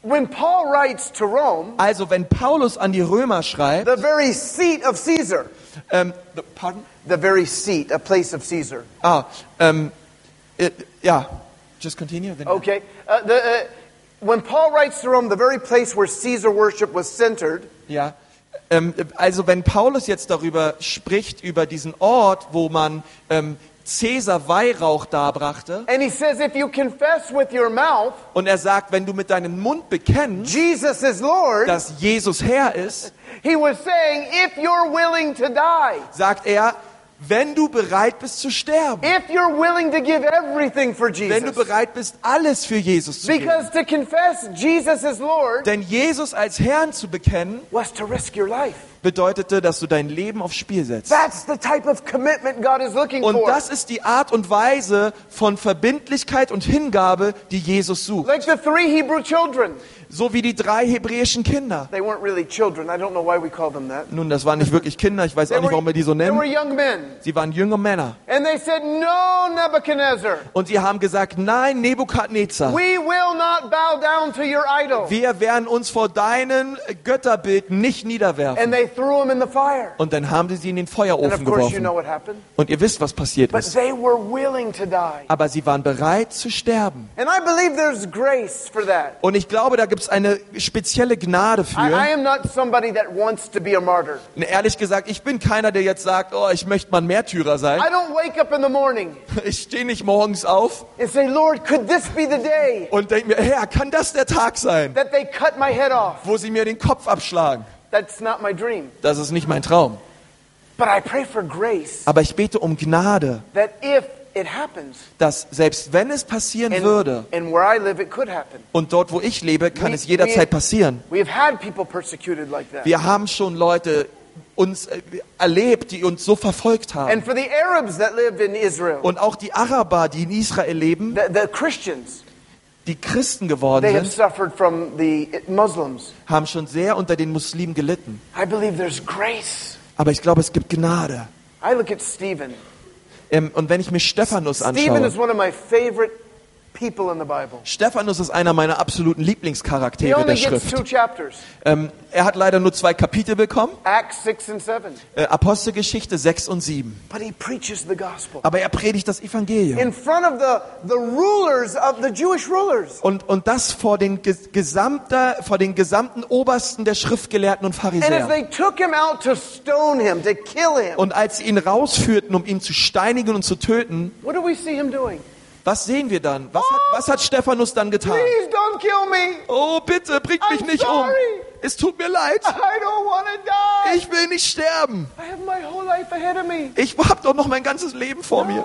when Paul writes to Rome, Also, wenn Paulus an die Römer schreibt, the very seat of Caesar, ähm, pardon? the very seat, a place of Caesar. Ah, ähm, äh, ja, just continue. Then. Okay. Uh, the, uh, when Paul writes to Rome, the very place where Caesar worship was centered, Ja. Ähm, also wenn Paulus jetzt darüber spricht, über diesen Ort, wo man ähm, Cäsar Weihrauch darbrachte, and he says, if you confess with your mouth, und er sagt, wenn du mit deinem Mund bekennst, Jesus is Lord, dass Jesus Herr ist, he was saying, if you're willing to die, sagt er, wenn du bereit bist zu sterben, if you're willing to give everything for wenn du Jesus. bereit bist, alles für Jesus zu geben. Because to confess Jesus is Lord Denn Jesus als Herrn zu bekennen, was to risk your life. Bedeutete, dass du dein Leben aufs Spiel setzt. That's the type of commitment God is looking Und das ist die Art und Weise von Verbindlichkeit und Hingabe, die Jesus sucht. Like the three Hebrew children. So wie die drei hebräischen Kinder. Really. Nun, das waren nicht wirklich Kinder, ich weiß auch nicht, warum wir die so nennen. Sie waren junge Männer. And they said, No, Nebuchadnezzar, Und sie haben gesagt, nein, Nebukadnezar, wir werden uns vor deinen Götterbild nicht niederwerfen. And they threw him in the fire. Und dann haben sie sie in den Feuerofen geworfen. know what happened. Und ihr wisst, was passiert But ist. they were willing to die. Aber sie waren bereit zu sterben. And I believe there's grace for that. Und ich glaube, da gibt es eine spezielle Gnade für. Und ehrlich gesagt, ich bin keiner, der jetzt sagt, oh, ich möchte mal ein Märtyrer sein. I don't wake up in the morning Ich stehe nicht morgens auf und denke mir, Herr, kann das der Tag sein, that they cut my head off? wo sie mir den Kopf abschlagen? That's not my dream. Das ist nicht mein Traum. But I pray for grace Aber ich bete um Gnade, that if it happens, dass selbst wenn es passieren and, würde, and where I live, it could happen. und dort, wo ich lebe, kann We- es jederzeit passieren. We have had people persecuted like that. Wir haben schon Leute uns äh, erlebt, die uns so verfolgt haben. And for the Arabs that live in Israel, Und auch die Araber, die in Israel leben, the, the Christians, die Christen geworden sind, haben schon sehr unter den Muslimen gelitten. I believe there's grace. Aber ich glaube, es gibt Gnade. I look at Stephen. Ähm, Und wenn ich mir Stephanus Stephen is anschaue, one of my favorite Stephanus ist einer meiner absoluten Lieblingscharaktere der Schrift. Ähm, er hat leider nur zwei Kapitel bekommen, Acts 6 and 7. äh, Apostelgeschichte 6 und 7. But he preaches the gospel Aber er predigt das Evangelium. in front of the, the rulers of the Jewish rulers. Und, und das vor den, ges- gesamter, vor den gesamten Obersten der Schriftgelehrten und Pharisäer. Und als sie ihn rausführten, um ihn zu steinigen und zu töten, what do we see him doing? Was sehen wir dann? Was hat, was hat Stephanus dann getan? Please don't kill me. Oh, bitte, bringt mich I'm nicht um. sorry. Es tut mir leid. I don't want to die. Ich will nicht sterben. I have my whole life ahead of me. Ich habe doch noch mein ganzes Leben vor mir.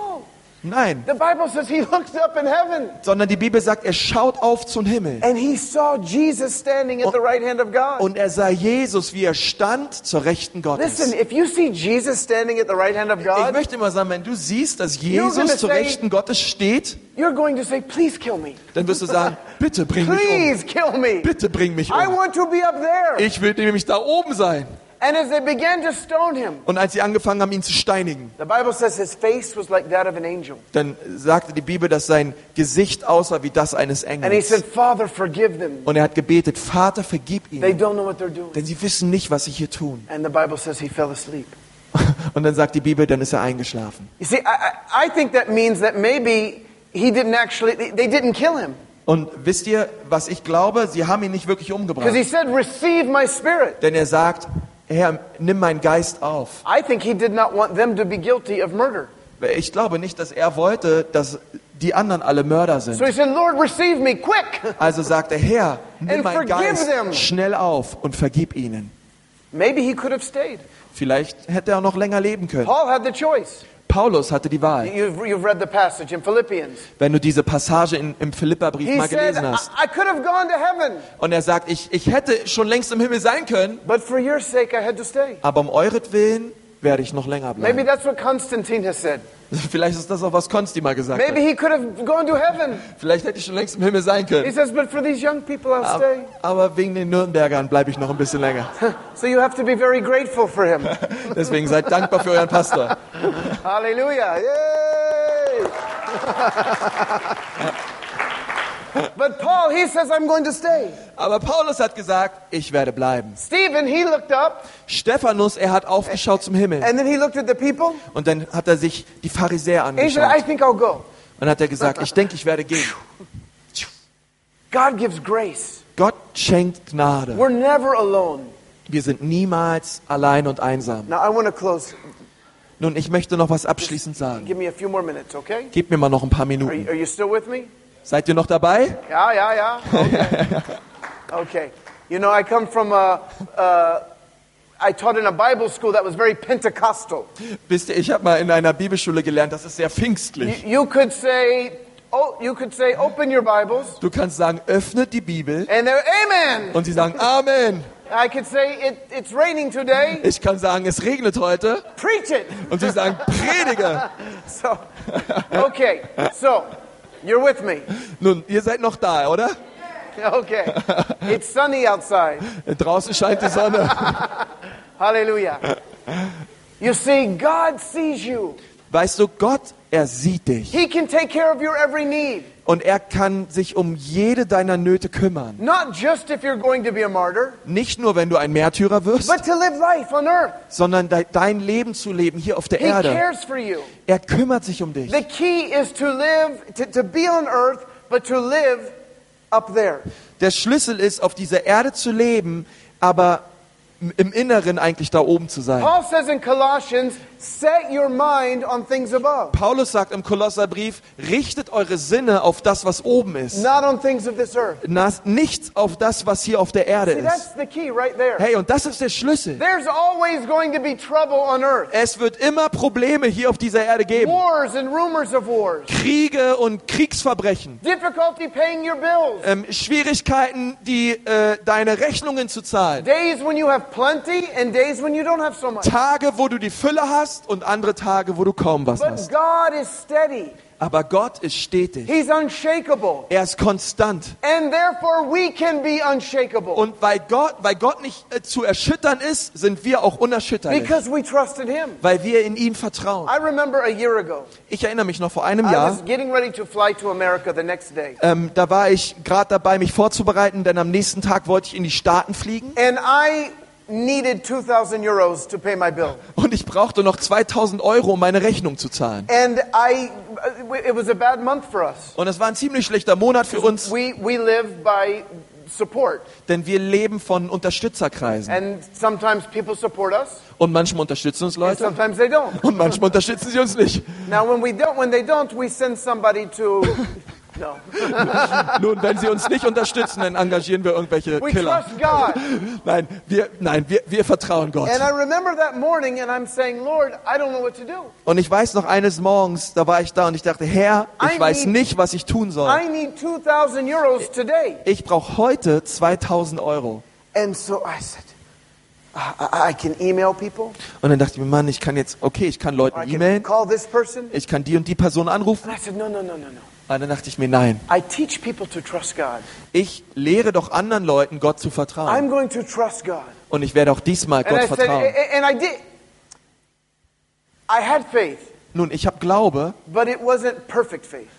Nein, The Bible says he looked up in heaven sondern die Bibel sagt, er schaut auf zum Himmel. and he saw Jesus standing at the right hand of God. Und er sah Jesus, wie er stand zur Rechten Gottes. Listen, if you see Jesus standing at the right hand of Ich möchte mal sagen, wenn du siehst, dass Jesus zur say- Rechten Gottes steht, you're going to say, Please kill me. dann wirst du sagen, bitte bring mich um. Please kill me. Bitte bring mich I um. want to be up there. Ich will nämlich da oben sein. And as they began to stone him, Und als sie angefangen haben, ihn zu steinigen, the Bible says his face was like that of an angel. dann sagte die Bibel, dass sein Gesicht aussah wie das eines And he Engels. said, Father, forgive them. Und er hat gebetet, Vater, vergib They ihnen, don't know what they're doing. denn sie wissen nicht, was sie hier tun. And the Bible says he fell asleep. Und dann sagt die Bibel, dann ist er eingeschlafen. You see, I, think that means that maybe he didn't actually, they, didn't kill him. Und wisst ihr, was ich glaube? Sie haben ihn nicht wirklich Because umgebracht. he said, Receive my spirit. Denn er sagt, Herr, nimm meinen Geist auf. I think he did not want them to be guilty of murder. Ich glaube nicht, dass er wollte, dass die anderen alle Mörder So sind. he said, Lord, receive me quick. Also sagt er, Herr, nimm meinen Geist them. schnell auf und vergib ihnen. Maybe he could have stayed. Vielleicht hätte er noch länger leben können. Paul. Paulus hatte die Wahl. You've, you've read the passage in Philippians. Wenn du diese Passage in, im Philipperbrief mal said, gelesen I, hast. I could have gone to heaven, Und er sagt, ich, ich hätte schon längst im Himmel sein können, but for your sake I had to stay. aber um euretwillen werde ich noch länger Maybe bleiben. that's what Constantine has said. Vielleicht ist das auch, was Konsti mal gesagt Maybe hat. he could have gone to heaven. Vielleicht hätte ich schon längst im Himmel sein He können. says, but for these young people I'll Aber, stay. aber wegen den Nürnbergern bleibe ich noch ein bisschen länger. So you have to be very grateful for him. Deswegen seid dankbar für euren Pastor. Hallelujah. Yay! But Paul, he says, I'm going to stay. Aber Paulus hat gesagt, ich werde bleiben. Stephen, he looked up Stephanus, er hat aufgeschaut zum Himmel. and then he looked at the people. Und dann hat er sich die Pharisäer And he said, I angeschaut. think I'll go. Und dann hat er gesagt, ich denke, ich werde gehen. God gives grace. Gott schenkt Gnade. We're never alone. Wir sind niemals allein und einsam. Now, I want to close. Nun, ich möchte noch was abschließend sagen. Give me a few more minutes, okay? Gebt mir mal noch ein paar Are you, Minuten. are you still with me? Seid ihr noch dabei? Yeah, yeah, yeah. Okay. okay. You know, I come from a, uh, I taught in a Bible school that was very Pentecostal. Wisst ihr, ich habe mal in einer Bibelschule gelernt, das ist sehr You, pfingstlich. you could say, oh, you could say, open your Bibles, Du kannst sagen, öffnet die Bibel and they're, Amen. und sie sagen Amen. I could say it, it's raining today. Ich kann sagen, es regnet heute. Preach it. Und sie sagen, predige. So, okay. So, you're with me. Nun, ihr seid noch da, oder? Okay. It's sunny outside. Draußen scheint die Sonne. Hallelujah. You see, God sees you. Weißt du, Gott, er sieht dich. He can take care of your every need. Und er kann sich um jede deiner Nöte kümmern. Not just if you're going to be a martyr, Nicht nur, wenn du ein Märtyrer wirst, but to live life on earth. sondern de dein Leben zu leben hier auf der He Erde. cares for you. Er kümmert sich um dich. The key is to live, to, to be on earth, but to live up there. Der Schlüssel ist, auf dieser Erde zu leben, aber im Inneren eigentlich da oben zu sein. Paul says in Colossians, set your mind on things above, Paulus sagt im Kolosserbrief, richtet eure Sinne auf das, was oben ist. not on things of this earth. Na, nichts auf das, was hier auf der Erde See, ist. that's the key right there. Hey, und das ist der Schlüssel. There's always going to be trouble on earth. Es wird immer Probleme hier auf dieser Erde geben. Wars and rumors of wars. Kriege und Kriegsverbrechen. Difficulty paying your bills. Ähm, Schwierigkeiten, die, äh, deine Rechnungen zu zahlen. Days when you have plenty and days when you don't have so much. Tage, wo du die Fülle hast und andere Tage, wo du kaum was But hast. God is steady. Aber Gott ist stetig. He's unshakable. Er ist konstant. And therefore we can be unshakable. Und weil Gott, weil Gott nicht äh, zu erschüttern ist, sind wir auch unerschütterlich. Because we trust in Him. Weil wir in ihn vertrauen. I remember a year ago, Ich erinnere mich noch vor einem I Jahr, was getting ready to fly to America the next day. ähm, da war ich gerade dabei, mich vorzubereiten, denn am nächsten Tag wollte ich in die Staaten fliegen And I needed 2,000 euros to pay my bill. und ich brauchte noch 2000 Euro, um meine Rechnung zu zahlen. And I, it was a bad month for us. Und es war ein ziemlich schlechter Monat für uns, We, we live by support. denn wir leben von Unterstützerkreisen. And sometimes people support us, Und manchmal unterstützen uns and Leute sometimes they don't. und manchmal unterstützen sie uns nicht. Now, when we don't, when they don't, we send somebody to. No, Nun, wenn sie uns nicht unterstützen, dann engagieren wir irgendwelche we Killer. trust God. Nein, wir, nein, wir, wir vertrauen Gott. Saying. Und ich weiß noch eines Morgens, da war ich da und ich dachte, Herr, ich I weiß need- nicht, was ich tun soll. I need 2,000 euros today. Ich brauche heute 2000 Euro. And so I said, I, I can email people. Und dann dachte ich mir, Mann, ich kann jetzt, okay, ich kann Leuten e-mailen, ich kann die und die Person anrufen. And I said, no, no, no, no, no. Und dann dachte ich mir, nein, I teach people to trust God. ich lehre doch anderen Leuten, Gott zu I'm vertrauen. going to trust God. Und ich werde auch diesmal Gott vertrauen. and I did. I had faith, Nun, ich habe Glaube,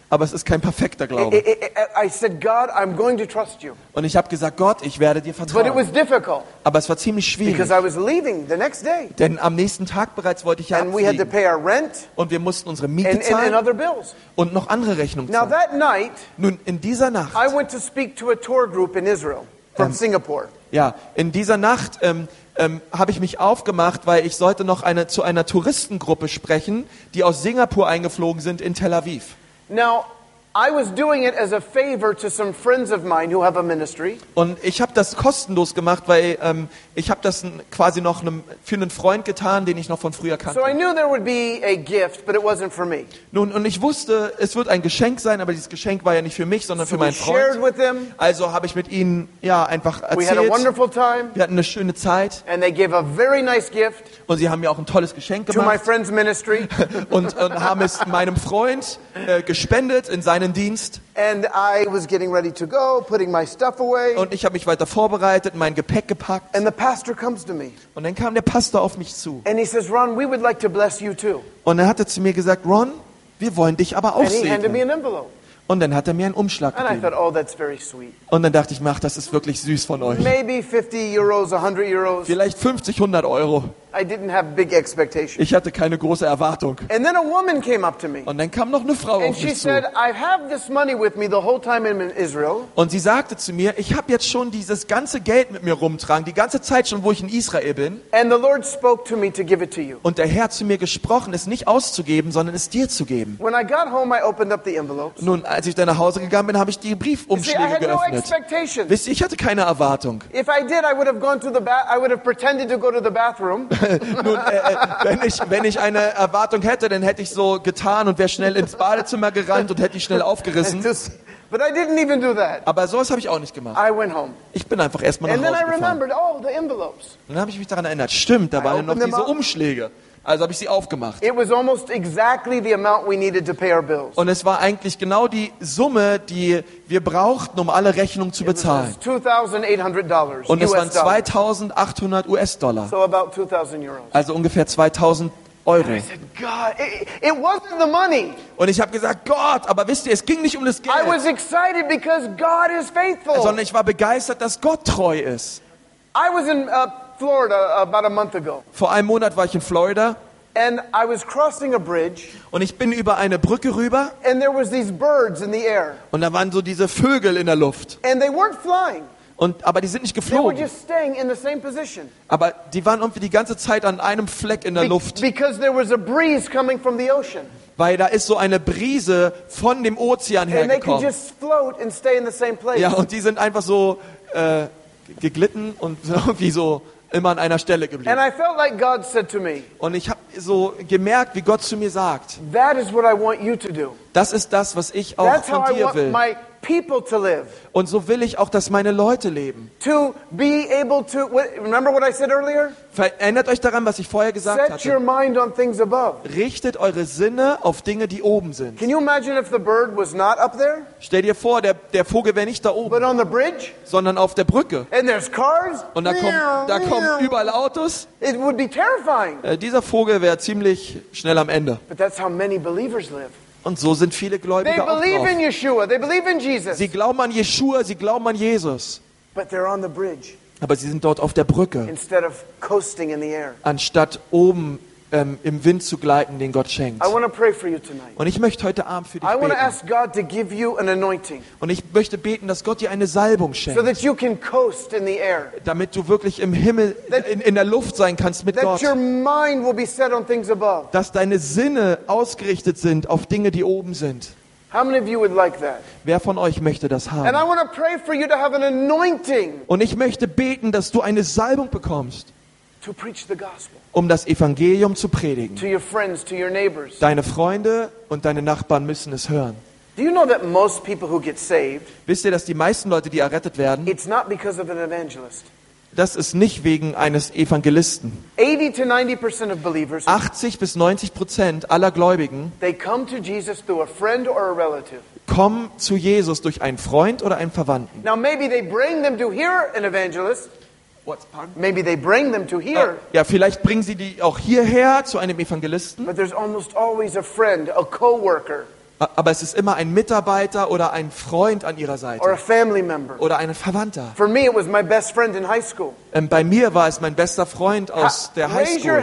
aber es ist kein perfekter Glaube. I- said, God, I'm going to trust you. Und ich habe gesagt, Gott, ich werde dir But it vertrauen. was difficult Aber es war ziemlich because schwierig, I was leaving the next day. denn am nächsten Tag bereits wollte ich ja And we had to pay our rent Und wir mussten unsere and, Miete and, and zahlen other bills. und noch andere Rechnungen Now, zahlen. that night, Nun, in dieser Nacht, I went to speak to a tour group in Israel from Singapore. ja, in dieser Nacht ähm, ähm, habe ich mich aufgemacht, weil ich sollte noch eine, zu einer Touristengruppe sprechen, die aus Singapur eingeflogen sind in Tel Aviv. Now, I was doing it as a favor to some friends of mine who have a ministry. Und ich habe das kostenlos gemacht, weil ähm, ich habe das quasi noch einem, für einen Freund getan, den ich noch von früher kannte. So I knew there would be a gift, but it wasn't for me. Nun, und ich wusste, es wird ein Geschenk sein, aber dieses Geschenk war ja nicht für mich, sondern für So we meinen shared Freund. with them. Also habe ich mit ihnen ja einfach We had a erzählt. wonderful time, Wir hatten eine schöne Zeit and they gave a very nice gift und sie haben mir auch ein tolles Geschenk to my gemacht friend's ministry. und, und haben es meinem Freund äh, gespendet in seinen Dienst. And I was getting ready to go, putting my stuff away. Und ich habe mich weiter vorbereitet, mein Gepäck gepackt. And the pastor comes to me Und dann kam der Pastor auf mich zu. and he says, Ron, we would like to bless you too. Und er hatte zu mir gesagt, Ron, wir wollen dich aber auch And he handed me segnen. an envelope. Und dann hat er mir einen Umschlag gegeben. thought, oh, that's very sweet. Und dann dachte ich, mach, das ist wirklich süß von euch. Maybe 50 euros, 100 euros. Vielleicht 50, 100 Euro. I didn't have big expectations. Ich hatte keine große Erwartung. And then a woman came up to me. Und dann kam noch eine Frau And auf she mich zu. said, I have this money with me the whole time I'm in Israel. Und sie sagte zu mir, ich habe jetzt schon dieses ganze Geld mit mir rumtragen, die ganze Zeit schon, wo ich in Israel bin. And the Lord spoke to me to give it to you. Und der Herr hat zu mir gesprochen, es nicht auszugeben, sondern es dir zu geben. When I got home, I opened up the envelopes. Nun, als ich dann nach Hause gegangen bin, habe ich die See, Briefumschläge no geöffnet. expectations. Wisst ihr, ich hatte keine Erwartung. If I did, I would have gone to the. I would have pretended to go to the bathroom. Nun, äh, äh, wenn, ich, wenn ich eine Erwartung hätte, dann hätte ich so getan und wäre schnell ins Badezimmer gerannt und hätte die schnell aufgerissen. But I didn't even do that. Aber sowas habe ich auch nicht gemacht. I went home. Ich bin einfach erstmal And nach then I Hause gefahren. remembered, oh, the envelopes. Und dann habe ich mich daran erinnert, stimmt, da I waren ja noch diese. Umschläge. Also habe ich sie aufgemacht. It was almost exactly the amount we needed to pay our bills. Und es war eigentlich genau die Summe, die wir brauchten, um alle Rechnungen zu bezahlen. It's $2,800 Und es waren US dollars. 2800 US-Dollar. So about 2,000 euros. Also ungefähr 2000 Euro. I said, God, it, it wasn't the money. Und ich habe gesagt, Gott, aber wisst ihr, es ging nicht um das I Geld, was excited because God is faithful. sondern ich war begeistert, dass Gott treu ist. I was in uh, Florida about a month ago, Vor einem Monat war ich in Florida and I was crossing a bridge, und ich bin über eine Brücke rüber and there was these birds in the air, und da waren so diese Vögel in der Luft. and they weren't flying. Und, aber die sind nicht They were geflogen. just staying in the same position Aber die waren irgendwie die ganze Zeit an einem Fleck in der Be- Luft. because there was a breeze coming from the ocean, Weil da ist so eine Brise von dem Ozean and they could hergekommen. just float and stay in the same place. Ja, und die sind einfach so äh, geglitten und irgendwie so immer an einer Stelle And geblieben. I felt like God said to me, Und ich habe so gemerkt, wie Gott zu mir sagt, "That is what I want you to do. das ist das, was ich auch That's von dir will. People to live." Und so will ich auch, dass meine Leute leben. to be able to remember what I said earlier? Erinnert euch daran, was ich vorher gesagt Set your hatte. mind on things above. Richtet eure Sinne auf Dinge, die oben sind. Can you imagine if the bird was not up there, Stell dir vor, der, der Vogel wäre nicht da oben, but on the bridge, sondern auf der Brücke. and there's cars? Und da kommen, da kommen überall Autos. It would be terrifying. Äh, dieser Vogel wäre ziemlich schnell am Ende. But that's how many believers live. Und so sind viele They Gläubige auch drauf. in Yeshua, they believe in Jesus, Sie glauben an Jeschua, sie glauben an Jesus. but they're on the bridge Aber sie sind dort auf der Brücke, instead of coasting in the air. anstatt oben ähm, im Wind zu gleiten, den Gott schenkt. I want to pray for you tonight. Und ich möchte heute Abend für dich beten. ask God to give you an anointing Und ich möchte beten, dass Gott dir eine Salbung so schenkt, that you can coast in the air. damit du wirklich im Himmel, in, in der Luft sein kannst mit Gott. Dass deine Sinne ausgerichtet sind auf Dinge, die oben sind. How many of you would like that? Wer von euch möchte das And I haben? want to pray for you to have an anointing Und ich möchte beten, dass du eine Salbung bekommst, um das Evangelium zu predigen. friends, to your neighbors. Deine Freunde und deine Nachbarn müssen es hören. Do you know that most people who get saved, Wisst ihr, dass die meisten Leute, die errettet werden, it's not because of an evangelist? das ist nicht wegen eines Evangelisten. 80 to 90% of believers, 80 bis 90 Prozent aller Gläubigen kommen zu Jesus durch einen Freund oder einen Verwandten. Now, maybe they bring them to hear an evangelist. Maybe they bring them to hear. Ja, vielleicht bringen sie die auch hierher zu einem Evangelisten, But there's almost always a friend, a coworker, aber es ist immer ein Mitarbeiter oder ein Freund an ihrer or a Seite family member. oder ein Verwandter. For me, it was my best friend in high school. Ähm, bei mir war es mein bester Freund aus der Highschool.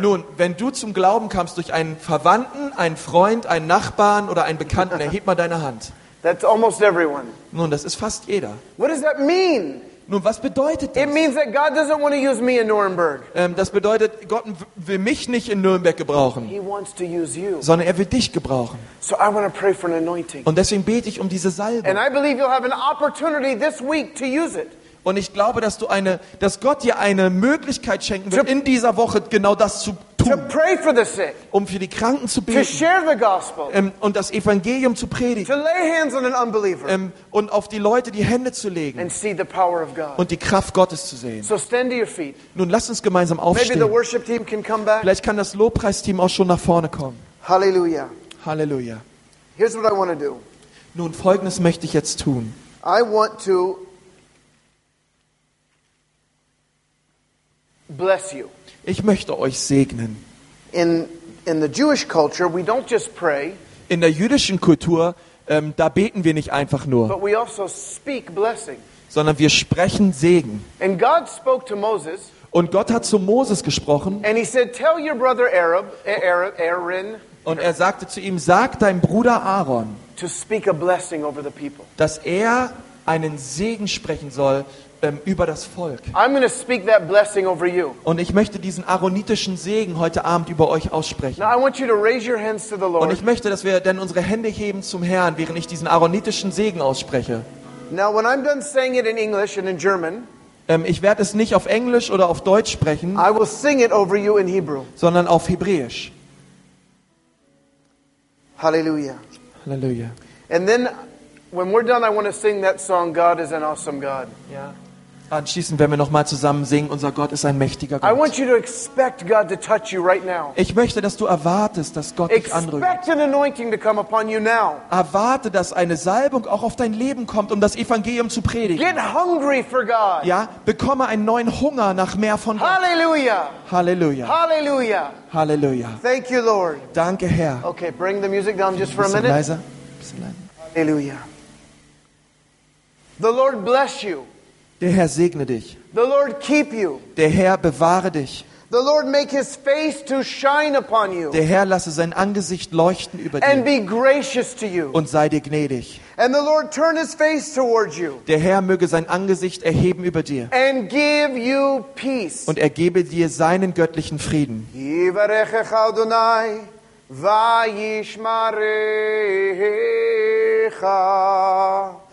Nun, wenn du zum Glauben kamst durch einen Verwandten, einen Freund, einen Nachbarn oder einen Bekannten, erheb mal deine Hand. That's almost everyone. Nun, das ist fast jeder. What does that mean? Nun, was bedeutet das? It means that God doesn't want to use me in Nuremberg. Ähm, das bedeutet, Gott will mich nicht in Nürnberg gebrauchen, He wants to use you. sondern er will dich gebrauchen. So I want to pray for an anointing. Und deswegen bete ich um diese Salbung. And I believe you'll have an opportunity this week to use it. Und ich glaube, dass du eine, dass Gott dir eine Möglichkeit schenken wird, in dieser Woche genau das zu tun, pray for the sick, um für die Kranken zu to beten share the gospel, ähm, und das Evangelium zu to predigen lay hands on an unbeliever, ähm, und auf die Leute die Hände zu legen and see the power of God. und die Kraft Gottes zu sehen. Nun lasst uns gemeinsam aufstehen. Vielleicht kann das Lobpreisteam auch schon nach vorne kommen. Halleluja. Here's what I want to do Nun, Folgendes möchte ich jetzt tun. I want to bless you. Ich möchte euch segnen. In, in the Jewish culture, we don't just pray, In der jüdischen Kultur, ähm, da beten wir nicht einfach nur, but we also speak blessing. sondern wir sprechen Segen. And God spoke to Moses, Und Gott hat zu Moses gesprochen and he said, Tell your brother Arab, Aaron, Aaron und er sagte zu ihm, sag deinem Bruder Aaron, to speak a blessing over the people. dass er einen Segen sprechen soll über das Volk. I'm going to speak that blessing over you. Und ich möchte diesen aaronitischen Segen heute Abend über euch aussprechen. Now, I want you to raise your hands to the Und Lord. ich möchte, dass wir dann unsere Hände heben zum Herrn, während ich diesen aaronitischen Segen ausspreche. Now, when I'm done saying it in English and in German, Ähm, ich werde es nicht auf Englisch oder auf Deutsch sprechen, I will sing it over you in Hebrew. sondern auf Hebräisch. Hallelujah. Halleluja. And then when we're done, I want to sing that song, God is an awesome God. Ja. Anschließend werden wir nochmal zusammen singen, unser Gott ist ein mächtiger I Gott. want you to expect God to touch you right now. Ich möchte, dass du erwartest, dass Gott dich anrührt. Erwarte, dass eine Salbung auch auf dein Leben kommt, um das Evangelium zu predigen. Ja, bekomme einen neuen Hunger nach mehr von Gott. Hallelujah. Halleluja. Hallelujah. Halleluja. Thank you, Lord. Danke, Herr. Okay, bring the music down just for a minute. leiser. Bisschen leiser. Hallelujah. The Lord bless you. Der Herr segne dich. The Lord keep you. Der Herr bewahre dich. The Lord make his face to shine upon you. Der Herr lasse sein Angesicht leuchten über dir. Be gracious to you. Und sei dir gnädig. And the Lord turn his face towards you. Der Herr möge sein Angesicht erheben über dir. And give you peace. Und er gebe dir seinen göttlichen Frieden. Vayishmarecha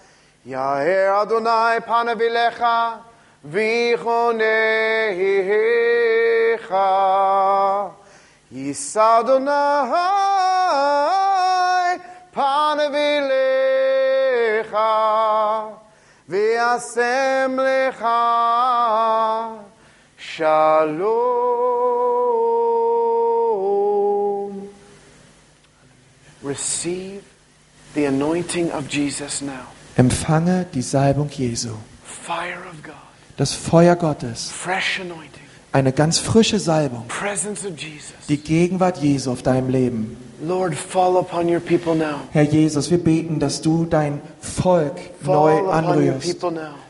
אדוני וישמרך. יאר אדוני פניו אליך ויחונך. יישא אדוני פניו אליך וישם לך Shalom. Receive the anointing of Jesus now. Empfange die Salbung Jesu, das Feuer Gottes, eine ganz frische Salbung, die Gegenwart Jesu auf deinem Leben. Lord, fall upon your people now. Herr Jesus, wir beten, dass du dein Volk neu anrührst,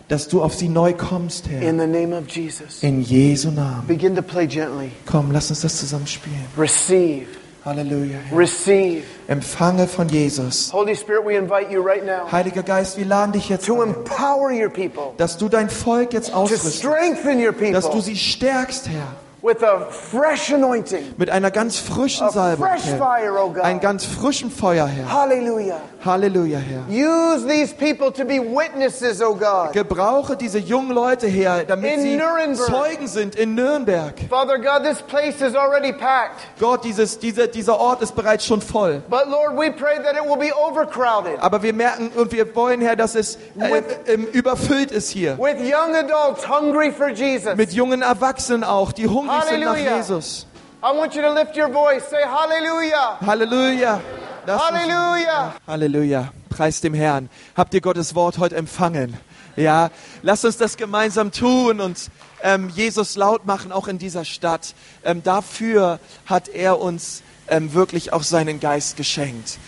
dass du auf sie neu kommst, Herr. In the name of Jesus. In Jesu Namen. Begin to play gently. Komm, lass uns das zusammen spielen. Receive. Halleluja. Receive. Empfange von Jesus. Holy Spirit, we invite you right now Heiliger Geist, wir laden dich jetzt to ein, empower your people, dass du dein Volk jetzt to ausrüstest, strengthen your dass du people sie stärkst, Herr, with a fresh anointing, mit einer ganz frischen Salbung, Herr. oh Ein ganz frischen Feuer, Herr. Hallelujah. Halleluja, Herr. Use these people to be witnesses, God. Gebrauche diese jungen Leute, Herr, damit sie. Zeugen sind in Nürnberg. Father God, this place is already packed. Gott, dieses, dieser, dieser Ort ist bereits schon voll. But Lord, we pray that it will be overcrowded Aber wir merken und wir wollen, Herr, dass es äh, überfüllt ist hier. with young adults hungry for Jesus. Mit jungen Erwachsenen auch, die hungrig sind nach Halleluja. Jesus. I want you to lift your voice. Say hallelujah. Halleluja. Lass uns- Hallelujah. Halleluja. Preis dem Herrn. Habt ihr Gottes Wort heute empfangen? Ja, lasst uns das gemeinsam tun und ähm, Jesus laut machen, auch in dieser Stadt. Ähm, dafür hat er uns ähm, wirklich auch seinen Geist geschenkt.